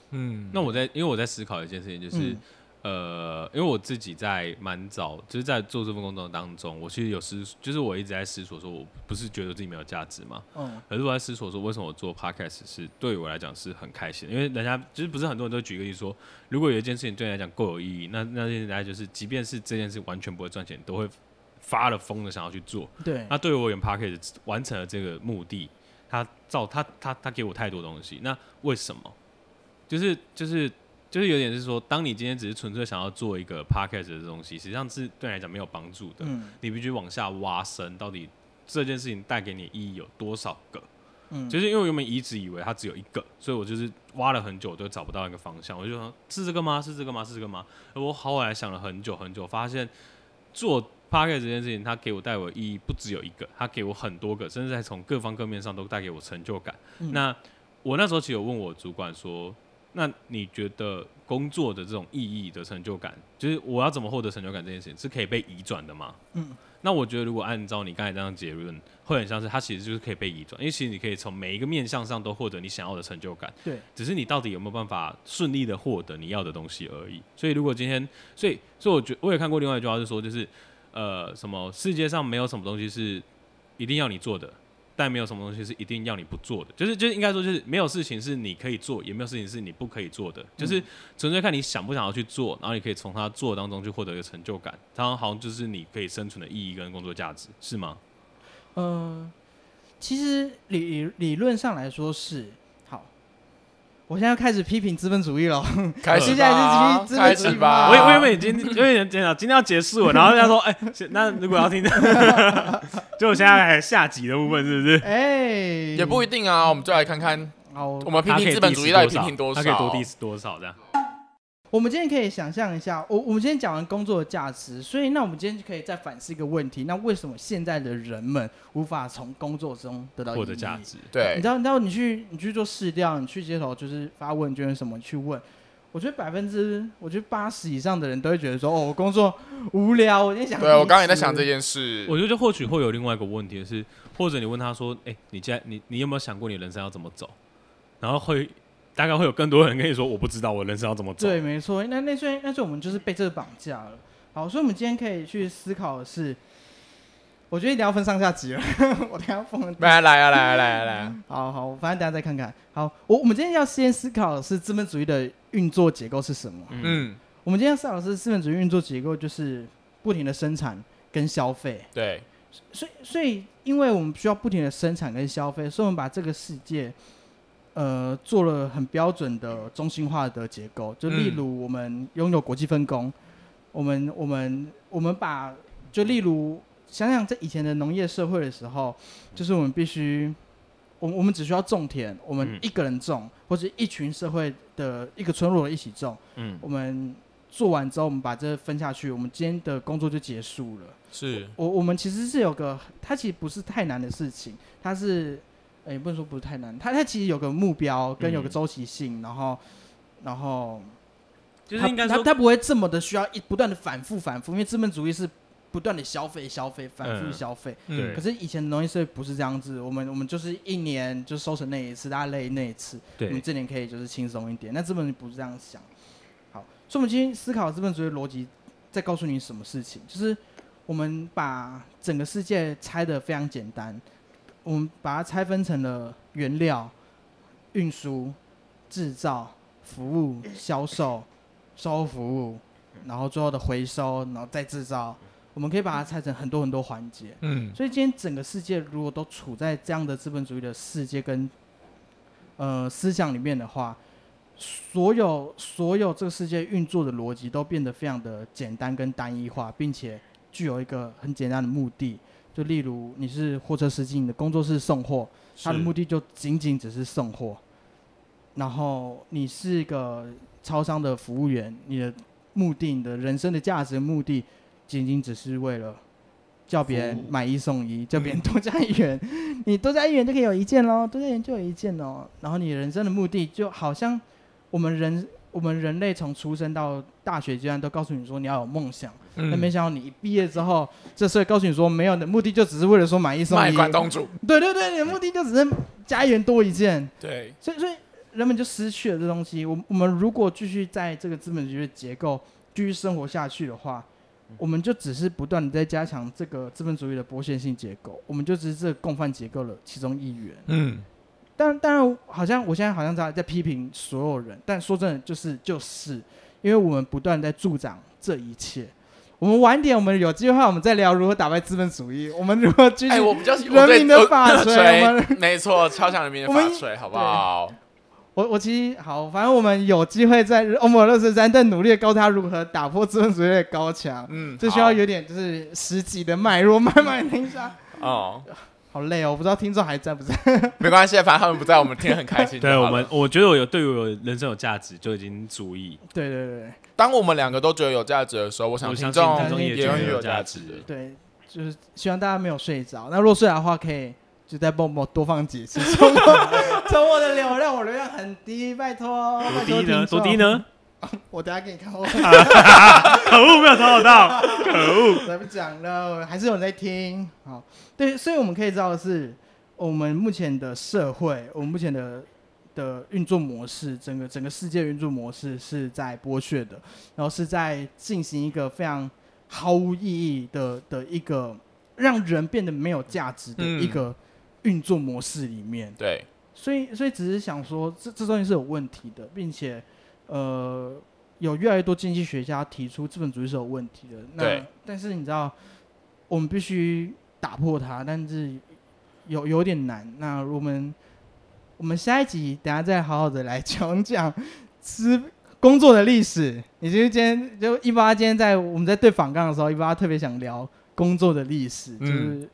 嗯，那我在因为我在思考一件事情，就是、嗯呃，因为我自己在蛮早，就是在做这份工作当中，我其实有思，就是我一直在思索说，我不是觉得自己没有价值嘛？嗯可是我在思索说，为什么我做 podcast 是对我来讲是很开心的？因为人家就是不是很多人都举个例说，如果有一件事情对你来讲够有意义，那那件事情就是，即便是这件事完全不会赚钱，都会发了疯的想要去做。对，那对于我演 podcast 完成了这个目的，他造他他他给我太多东西，那为什么？就是就是就是有点是说，当你今天只是纯粹想要做一个 podcast 的东西，实际上是对你来讲没有帮助的。嗯你必须往下挖深，到底这件事情带给你意义有多少个？嗯，就是因为我原本一直以为它只有一个，所以我就是挖了很久，都找不到一个方向。我就说是这个吗？是这个吗？是这个吗？我后来想了很久很久，发现做 p o c a s t 这件事情，它给我带我的意义不只有一个，它给我很多个，甚至在从各方各面上都带给我成就感。嗯那我那时候其实有问我主管说，那你觉得工作的这种意义的成就感，就是我要怎么获得成就感这件事情，是可以被移转的吗？嗯那我觉得，如果按照你刚才这样结论，会很像是它其实就是可以被移转，因为其实你可以从每一个面向上都获得你想要的成就感，对，只是你到底有没有办法顺利的获得你要的东西而已。所以，如果今天，所以，所以我觉我也看过另外一句话是说，就是呃，什么世界上没有什么东西是一定要你做的，但没有什么东西是一定要你不做的，就是就是应该说就是没有事情是你可以做，也没有事情是你不可以做的，就是纯粹看你想不想要去做，然后你可以从他做当中去获得一个成就感，它好像就是你可以生存的意义跟工作价值，是吗？呃，其实理理论上来说是好。我现在要开始批评资本主义了。开始接下来吧，是资开本主义始吧。我以我原本已经有点讲今天要结束了，然后人家说，哎、那如果要听，就现在还下集的部分是不是？哎，也不一定啊，我们就来看看好。我们批评资本主义到底批评多少？他可以多 diss 多少这样？我们今天可以想象一下，我我们今天讲完工作的价值，所以那我们今天就可以再反思一个问题：那为什么现在的人们无法从工作中得到获得价值，对你知，道，你知道，你去你去做试调，你去街头就是发问卷什么去问，我觉得百分之，我觉得八十以上的人都会觉得说，哦，我工作无聊，我今天想。对我刚刚也在想这。件事。我觉得就或许会有另外一个问题是，或者你问他说，哎、你现在你你有没有想过你人生要怎么走？然后会大概会有更多人跟你说，我不知道我人生要怎么走。对，没错，那那所以那所以我们就是被这个绑架了。好，所以我们今天可以去思考的是，我觉得一定要分上下集了，我等一下放。来来啊，来啊来啊来啊！好好，反正等一下再看看。好，我我们今天要先思考的是资本主义的运作结构是什么。嗯，嗯，我们今天要思考的是资本主义运作结构就是不停的生产跟消费。对，所以，所以，因为我们需要不停的生产跟消费，所以我们把这个世界，呃，做了很标准的中心化的结构。就例嗯如，我们拥有国际分工，我们，我们，我们把，就例如，想想在以前的农业社会的时候，就是我们必须，我们我们只需要种田，我们嗯一个人种，或者一群社会的一个村落一起种，嗯，我们做完之后，我们把这分下去，我们今天的工作就结束了。是。我我们其实是有个，它其实不是太难的事情，它是，呃也不能说不是太难，它它其实有个目标跟有个嗯。周期性，然后然后就是应该，它它它不会这么的需要一不断的反复反复，因为资本主义是不断的消费消费反复嗯。消费，对。可是以前的农业社会不是这样子，我们我们就是一年就收成那一次，大家累那一次，我们对，这年可以就是轻松一点。那资本主义不是这样想。好，所以我们今天思考资本主义的逻辑，在告诉你什么事情，就是我们把整个世界拆的非常简单，我们把它拆分成了原料、运输、制造、服务、销售、售后服务，然后最后的回收，然后再制造，我们可以把它拆成很多很多环节。嗯所以今天整个世界如果都处在这样的资本主义的世界跟呃思想里面的话，所有所有这个世界运作的逻辑都变得非常的简单跟单一化，并且具有一个很简单的目的。就例如你是货车司机，你的工作是送货，他的目的就仅仅只是送货。然后你是一个超商的服务员，你的目的，你的人生的价值目的，仅仅只是为了叫别人买一送一，叫别人多加一元，你多加一元就可以有一件喽，多加一元就有一件喽。然后你人生的目的就好像我们人我们人类从出生到大学阶段都告诉你说你要有梦想，但没嗯，想到你一毕业之后，这社会告诉你说没有的目的就只是为了说买一送卖一，关东煮，对对对，你的目的就只是加一元多一件。对，所以，所以人们就失去了这东西。我我们如果继续在这个资本主义的结构继续生活下去的话，我们就只是不断的在加强这个资本主义的剥削性结构，我们就只是这个共犯结构的其中一员。嗯，但当然，好像我现在好像在在批评所有人，但说真的，就是就是，因为我们不断在助长这一切。我们晚点，我们有机会我们再聊如何打败资本主义。我们如何继续人民的法锤没错，超强人民的法锤，好不好？我我其实好，反正我们有机会在欧姆勒斯山在努力的告诉他如何打破资本主义的高墙。嗯，这需要有点就是实际的脉络，慢慢听一下。哦，好累哦，我不知道听众还在不在。没关系，反正他们不在，我们听得很开心。对我们，我觉得我有对于我人生有价值就已经足以。对对对当我们两个都觉得有价值的时候，我想我相听众也觉得有有价值。对，就是希望大家没有睡着。那如果睡着的话，可以就再帮我多放几次，从我 从我的流量，我流量很低，拜托。多低呢？多低？呢？我等下给你看，我 可恶，没有讨好到，可恶。再不讲了，还是有人在听。好，对，所以我们可以知道的是，我们目前的社会，我们目前的的运作模式，整个整个世界运作模式是在剥削的，然后是在进行一个非常毫无意义的的一个让人变得没有价值的嗯一个运作模式里面。对，所以，所以只是想说，这这东西是有问题的，并且，呃，有越来越多经济学家提出资本主义是有问题的。那但是你知道，我们必须打破它，但是有有点难。那我们我们下一集等下再好好的来讲讲资工作的历史。你就是今天就一八今天在我们在对访杠的时候，一八特别想聊工作的历史，嗯就是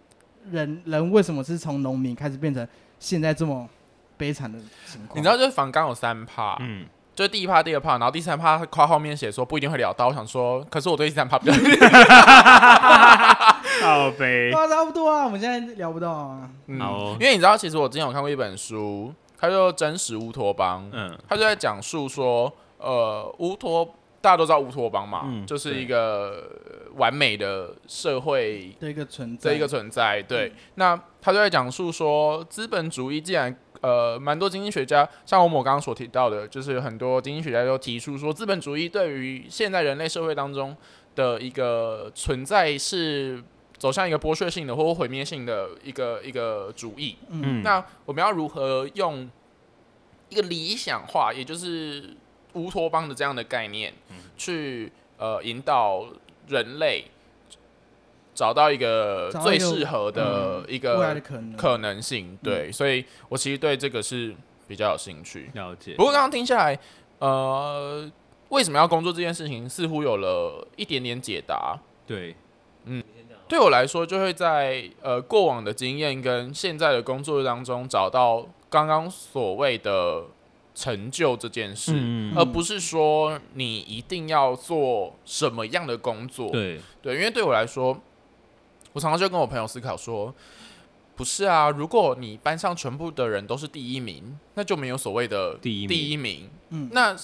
人人为什么是从农民开始变成现在这么悲惨的情况？你知道，就是仿纲有三怕，嗯，就是第一趴、第二趴，然后第三趴夸后面写说不一定会聊到。我想说，可是我对第三趴比较，好呗。啊，差不多啊，我们现在聊不到啊。嗯好哦因为你知道，其实我之前有看过一本书，它叫《真实乌托邦》，嗯，它就在讲述说，呃，乌托大家都知道乌托邦嘛，嗯就是一个完美的社会的一个存在，这一个存在。对，那他就在讲述说，资本主义既然呃，蛮多经济学家，像我们刚刚所提到的，就是很多经济学家都提出说，资本主义对于现在人类社会当中的一个存在是走向一个剥削性的或毁灭性的一个一个主义。嗯，嗯，那我们要如何用一个理想化，也就是乌托邦的这样的概念，去呃引导人类找到一个最适合的一个可能，性？对，所以我其实对这个是比较有兴趣。了解不。过刚刚听下来，呃，为什么要工作这件事情，似乎有了一点点解答。对，嗯对我来说，就会在呃过往的经验跟现在的工作当中找到刚刚所谓的成就这件事，嗯而不是说你一定要做什么样的工作。对，对，因为对我来说，我常常就跟我朋友思考说，不是啊，如果你班上全部的人都是第一名，那就没有所谓的第一名第一名。嗯那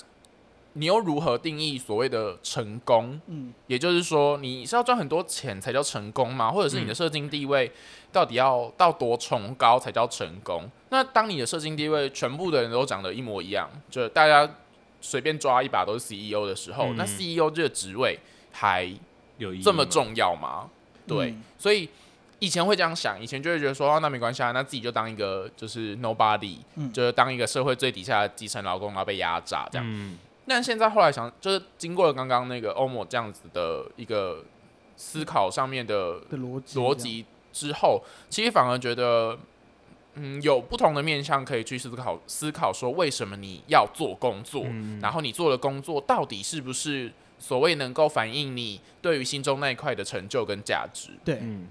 你又如何定义所谓的成功？嗯也就是说，你是要赚很多钱才叫成功吗？或者是你的嗯社经地位到底要到多崇高才叫成功？那当你的社经地位全部的人都长得一模一样，就大家随便抓一把都是 CEO 的时候，嗯那 CEO 这个职位还有这么，重要吗？对，嗯。所以以前会这样想，以前就会觉得说，哦，那没关系啊，那自己就当一个就是 nobody，、嗯。就是当一个社会最底下的基层劳工，然后被压榨这样。嗯，但现在后来想，就是经过了刚刚那个欧某这样子的一个思考上面的的逻辑逻辑之后，其实反而觉得，嗯，有不同的面向可以去思考思考，说为什么你要做工作，嗯。然后你做的工作到底是不是所谓能够反映你对于心中那一块的成就跟价值？对。嗯，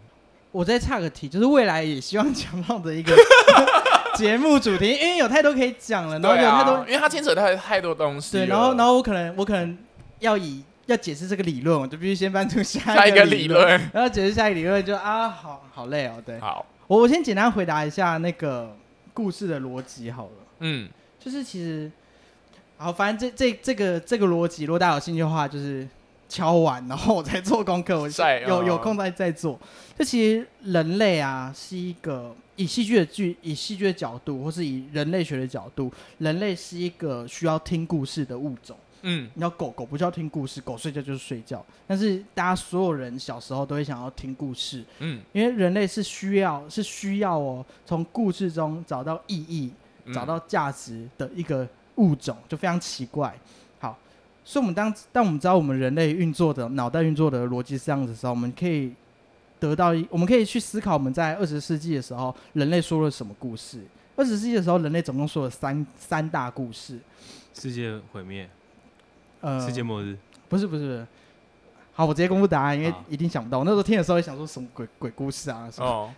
我再岔个题，就是未来也希望讲到的一个 节目主题，因为有太多可以讲了，然后有太多因为它牵扯太太多东西了。对，然后然后我可能我可能要以要解释这个理论，我就必须先搬出下下一个理理，论，然后解释下一个理论就啊，好好累哦。对，好，我我先简单回答一下那个故事的逻辑好了，嗯，就是其实，好，反正这这这个这个逻辑，如果大家有兴趣的话，就是敲完，然后我再做功课，我 再有有哦空再再做。这其实人类啊，是一个以戏剧的剧，以戏剧的角度，或是以人类学的角度，人类是一个需要听故事的物种。嗯，你要狗狗不需要听故事，狗睡觉就是睡觉。但是大家所有人小时候都会想要听故事，嗯，因为人类是需要是需要哦，从故事中找到意义，嗯找到价值的一个物种，就非常奇怪。好，所以我们当当我们知道我们人类运作的脑袋运作的逻辑是这样子的时候，我们可以得到一，我们可以去思考我们在二十世纪的时候，人类说了什么故事。二十世纪的时候，人类总共说了三三大故事。世界毁灭，呃，世界末日，不是不是。好，我直接公布答案，因为一定想不到。我那时候听的时候也想说什么鬼鬼故事啊什么。哦，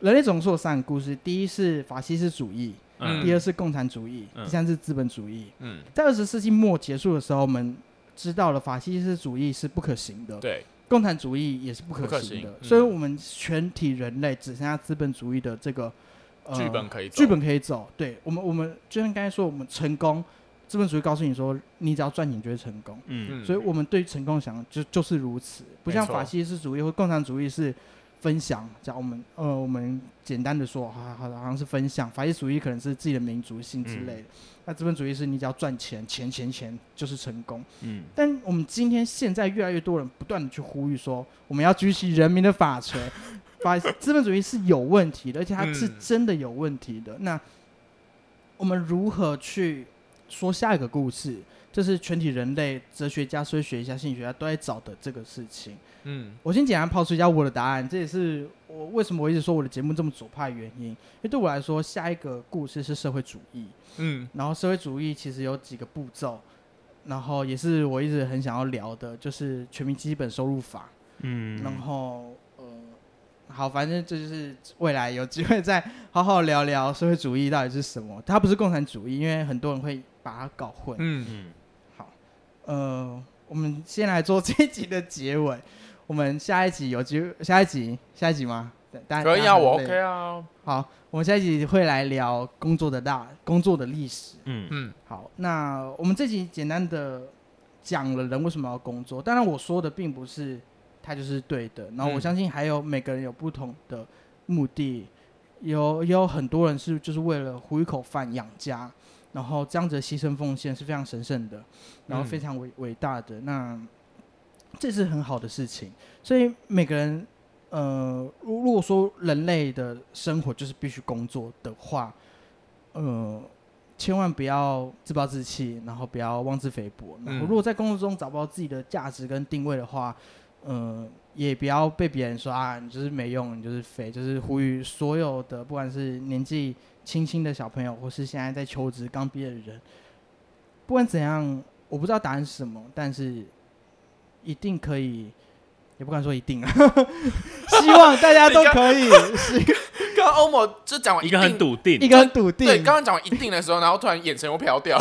人类总共说了三个故事，第一是法西斯主义，嗯。第二是共产主义，嗯。第三是资本主义。嗯，在二十世纪末结束的时候，我们知道了法西斯主义是不可行的，对，共产主义也是不可行的，所以我们全体人类只剩下资本主义的这个、呃剧本可以走。剧本可以走。对我们，我们就像刚才说，我们成功，资本主义告诉你说，你只要赚钱就会成功。嗯。嗯，所以我们对成功想就就是如此，不像法西斯主义或共产主义是分享，讲我们呃我们简单的说，好好好像是分享，法西斯主义可能是自己的民族性之类的，那资本主义是你只要赚钱，钱钱钱就是成功。嗯，但我们今天现在越来越多人不断的去呼吁说，我们要举起人民的法锤，法资本主义是有问题的，而且它是嗯真的有问题的。那我们如何去说下一个故事？这是全体人类哲学家、数学家、心理学家都在找的这个事情。嗯我先简单抛出一下我的答案，这也是我为什么我一直说我的节目这么左派的原因。因为对我来说，下一个故事是社会主义。嗯然后社会主义其实有几个步骤，然后也是我一直很想要聊的，就是全民基本收入法。嗯，然后呃，好，反正这就是未来有机会再好好聊聊社会主义到底是什么。它不是共产主义，因为很多人会把它搞混。嗯，嗯，呃，我们先来做这一集的结尾。我们下一集有机会，下一集下一集吗？可以啊，我 OK 啊，好，我们下一集会来聊工作的大工作的历史。嗯，嗯好，那我们这集简单的讲了人为什么要工作，当然我说的并不是他就是对的，然后我嗯相信还有每个人有不同的目的，有也有很多人是就是为了糊一口饭养家，然后这样子的牺牲奉献是非常神圣的，然后非嗯常伟伟大的，那这是很好的事情，所以每个人。呃，如如果说人类的生活就是必须工作的话，呃，千万不要自暴自弃，然后不要妄自菲薄。然后，嗯如果在工作中找不到自己的价值跟定位的话，呃，也不要被别人说啊，你就是没用，你就是废。就是呼吁所有的，不管是年纪轻轻的小朋友，或是现在在求职刚毕业的人，不管怎样，我不知道答案是什么，但是一定可以。也不敢说一定啊，希望大家都可以，是刚刚欧某就讲完一个很，笃定一，个很笃定。对，刚刚讲完一定的时候，然后突然眼神又飘掉，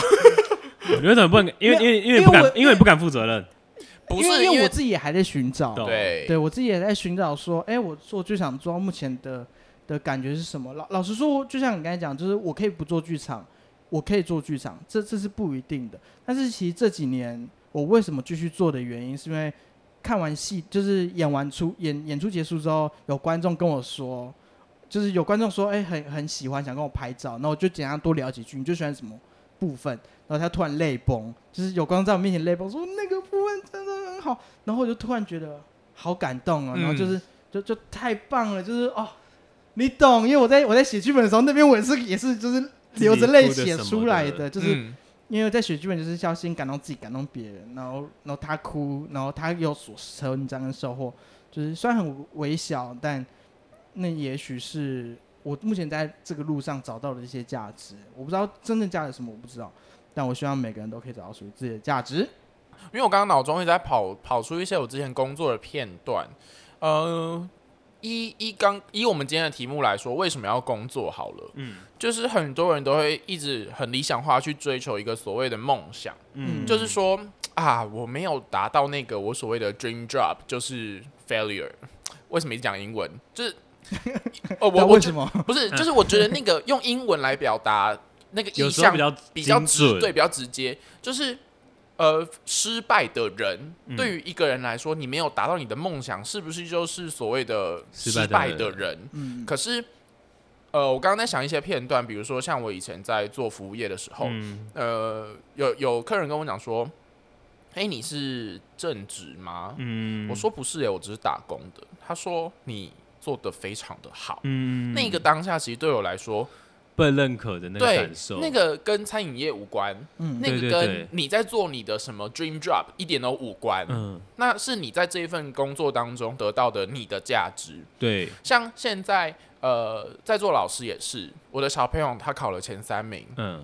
我觉得怎么不能？因为因为因为不敢，因为不敢负责任。不是因为因为我自己也还在寻找，对对我自己也在寻找说，哎、我做剧场做到目前的的感觉是什么？老老实说，就像你刚才讲，就是我可以不做剧场，我可以做剧场，这这是不一定的。但是其实这几年我为什么继续做的原因，是因为看完戏，就是演完出演演出结束之后，有观众跟我说，就是有观众说，哎、很很喜欢，想跟我拍照，那我就简单多聊几句，你就喜欢什么部分？然后他突然泪崩，就是有观众在我面前泪崩，说那个部分真的很好，然后我就突然觉得好感动啊，嗯然后就是就就太棒了，就是哦，你懂，因为我在我在写剧本的时候，那边我也是也是就是流着泪写出来的，就是嗯因为在写剧本就是要先感动自己，感动别人，然后然后他哭，然后他有所成长跟收获，就是虽然很微小，但那也许是我目前在这个路上找到的一些价值。我不知道真正价值什么，我不知道，但我希望每个人都可以找到属于自己的价值。因为我刚刚脑中一直在跑跑出一些我之前工作的片段，呃，依依刚以我们今天的题目来说，为什么要工作？好了，嗯就是很多人都会一直很理想化去追求一个所谓的梦想，嗯，就是说啊，我没有达到那个我所谓的 dream job，就是 failure。为什么一直讲英文？就是 哦，我为什么？不是，就是我觉得那个用英文来表达那个意象有时候比较比较直对，比较直接，就是呃，失败的人、嗯对于一个人来说，你没有达到你的梦想，是不是就是所谓的失失败败的人的人？嗯，可是，呃，我刚刚在想一些片段，比如说像我以前在做服务业的时候，嗯呃，有有客人跟我讲说：“哎、你是正职吗？”嗯我说：“不是、欸，我只是打工的。”他说：“你做的非常的好。嗯那个当下其实对我来说，被认可的那个感受，那个跟餐饮业无关，嗯。那个跟你在做你的什么 dream job 一点都无关。嗯。那是你在这一份工作当中得到的你的价值。对。像现在呃，在做老师也是，我的小朋友他考了前三名，嗯。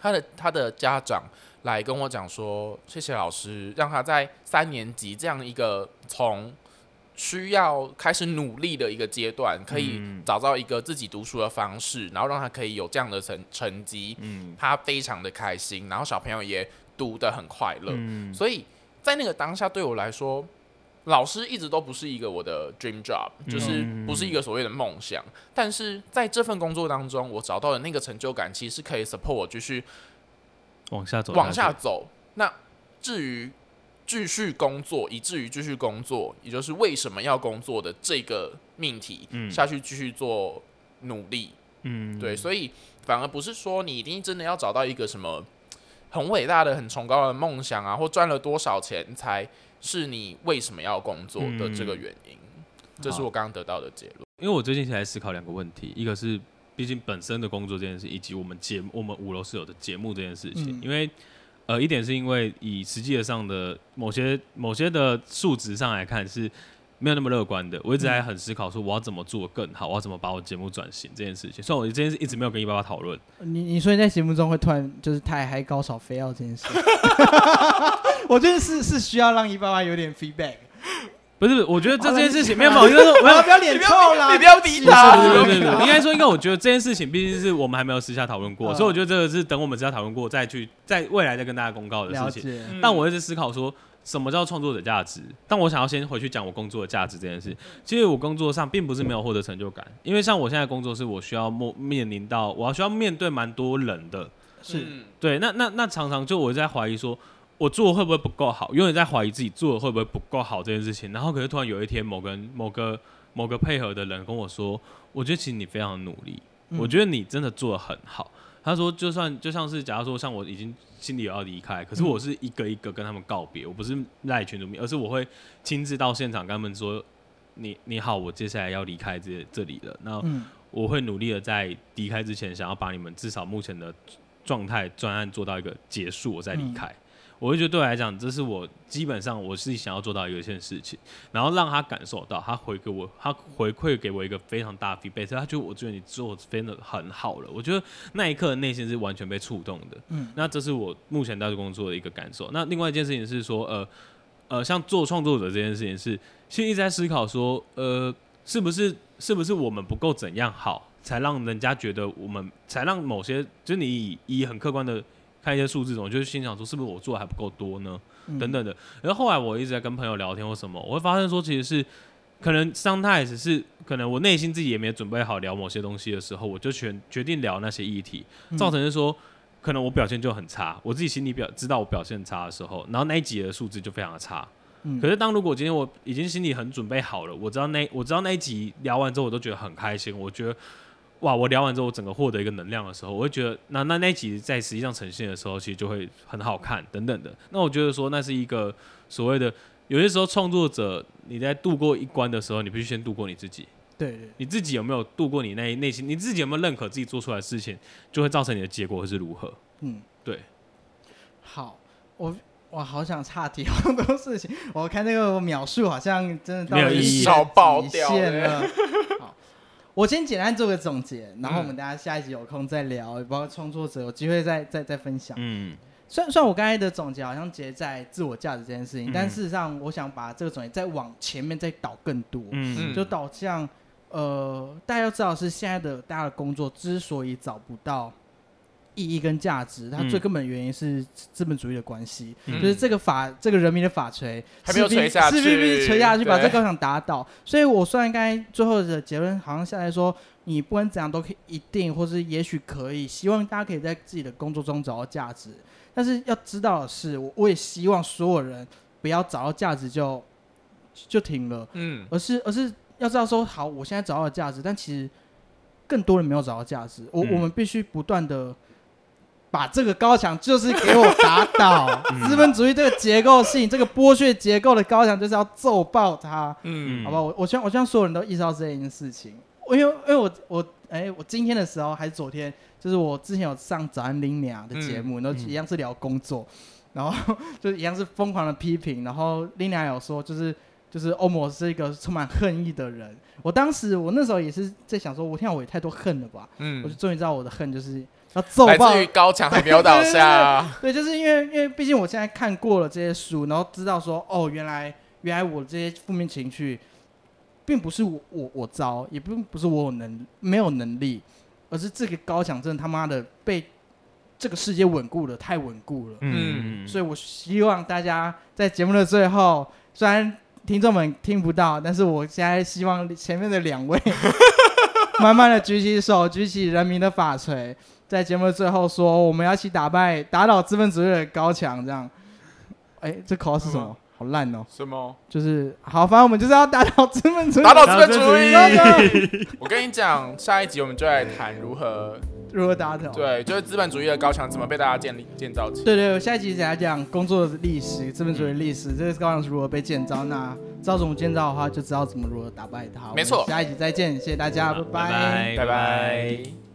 他的他的家长来跟我讲说，谢谢老师，让他在三年级这样一个从需要开始努力的一个阶段，可以嗯找到一个自己读书的方式，然后让他可以有这样的成成绩，嗯他非常的开心，然后小朋友也读得很快乐，嗯所以在那个当下对我来说。老师一直都不是一个我的 dream job，就是嗯不是一个所谓的梦想。但是在这份工作当中，我找到的那个成就感，其实是可以 support 我继续往下走往下走。那至于继续工作，以至于继续工作，也就是为什么要工作的这个命题，嗯下去继续做努力。嗯对，所以反而不是说你一定真的要找到一个什么很伟大的、很崇高的梦想啊，或赚了多少钱才是你为什么要工作的这个原因。这是我刚刚得到的结论。因为我最近起来思考两个问题，一个是毕竟本身的工作这件事，以及我们节我们五楼室友的节目这件事情。嗯因为呃，一点是因为以实际上的某些某些的数值上来看是没有那么乐观的。我一直在很思考说我要怎么做更好，我要怎么把我节目转型这件事情。虽然我这件事一直没有跟一八八讨论，你你说你在节目中会突然就是太嗨高潮非要这件事，我觉得是是需要让一八八有点 feedback。不是，我觉得这件事情没有没有，就是没有不要不要脸臭啦！你不要理不是他应该说，应该我觉得这件事情毕竟是我们还没有私下讨论过，嗯所以我觉得这个是等我们私下讨论过再去在未来再跟大家公告的事情。但我一直思考说，什么叫创作者价值？但我想要先回去讲我工作的价值这件事。其实我工作上并不是没有获得成就感，因为像我现在工作是我需要面面临到，我要需要面对蛮多人的。是嗯对，那那那常常就我在怀疑说，我做的会不会不够好，永远在怀疑自己做的会不会不够好这件事情。然后可是突然有一天，某个人、某个某个配合的人跟我说，我觉得其实你非常努力，嗯我觉得你真的做的很好。他说，就算就像是假如说像我已经心里有要离开，可是嗯我是一个一个跟他们告别，我不是赖群主面，而是我会亲自到现场跟他们说，你你好，我接下来要离开这这里了。那嗯我会努力的在离开之前，想要把你们至少目前的状态专案做到一个结束，我再离开。我会觉得对我来讲，这是我基本上我是想要做到一件事情，然后让他感受到，他回给我，他回馈给我一个非常大的 feedback，他觉得我觉得你做得真的很好了。我觉得那一刻内心是完全被触动的。嗯那这是我目前在工作的一个感受。那另外一件事情是说，呃呃，像做创作者这件事情是，其实一直在思考说，呃，是不是是不是我们不够怎样好，才让人家觉得我们，才让某些，就是你以以很客观的看一些数字，我就心想说，是不是我做的还不够多呢？嗯等等的。然后后来我一直在跟朋友聊天或什么，我会发现说，其实是可能 sometimes 是可能我内心自己也没有准备好聊某些东西的时候，我就决决定聊那些议题，嗯造成是说。可能我表现就很差，我自己心里表知道我表现差的时候，然后那一集的数字就非常的差。嗯可是当如果今天我已经心里很准备好了，我知道那我知道那一集聊完之后，我都觉得很开心。我觉得哇，我聊完之后，我整个获得一个能量的时候，我会觉得那那那一集在实际上呈现的时候，其实就会很好看等等的。那我觉得说那是一个所谓的有些时候创作者你在度过一关的时候，你必须先度过你自己。对对你自己有没有度过你那内心？你自己有没有认可自己做出来的事情，就会造成你的结果会是如何？嗯，对。好，我我好想岔题好多事情，我看那个描述好像真的没有意义极烧爆掉限了 我先简单做个总结，然后我们嗯大家下一集有空再聊，包括创作者有机会再再再分享。嗯。虽然虽然我刚才的总结好像结在自我价值这件事情，嗯。但事实上我想把这个总结再往前面再导更多，嗯。就导向呃，大家要知道是现在的大家的工作之所以找不到意义跟价值，它嗯最根本的原因是资本主义的关系，嗯就是这个法这个人民的法锤还没有势必锤下去必必去锤下去，把这个高墙打倒。所以我虽然刚才最后的结论好像下来说，你不管怎样都可以一定，或是也许可以，希望大家可以在自己的工作中找到价值。但是要知道的是，我我也希望所有人不要找到价值就就停了，嗯，而是而是要知道说，好，我现在找到了价值，但其实更多人没有找到价值。我、嗯我们必须不断的把这个高墙，就是给我打倒 嗯资本主义这个结构性、这个剥削结构的高墙，就是要揍爆它。嗯好吧，我我希望我希望所有人都意识到这件事情。我因为因为我我哎、我今天的时候还是昨天，就是我之前有上早安林娘的节目，然后一样是聊工作，然后 就是一样是疯狂的批评，然后林娘有说就是就是欧盟是一个充满恨意的人。我当时我那时候也是在想说，我天啊，我也太多恨了吧！嗯我就嗯，终于知道我的恨就是要揍来爆自于高墙还没有倒下，对，就是因为因为毕竟我现在看过了这些书，然后知道说哦，原来原来我这些负面情绪，并不是我我我糟，也并不是我有能没有能力，而是这个高墙真的他妈的被这个世界稳固了，太稳固了。嗯所以我希望大家在节目的最后，虽然听众们听不到，但是我现在希望前面的两位 慢慢的举起手，举起人民的法锤，在节目的最后说，我们要一起打败、打倒资本主义的高墙，这样。哎、这口号是什么？好烂哦！什么？就是好，反正我们就是要打倒资本主义，打倒资本主义！我跟你讲，下一集我们就来谈如何如何打倒？对，就是资本主义的高墙怎么被大家建立建造起。对对，我下一集给大家讲工作的历史、资本主义的历史，这个高墙是如何被建造。那知道怎么建造的话，就知道怎么如何打败它。没错下一集再见，谢谢大家，拜拜拜拜。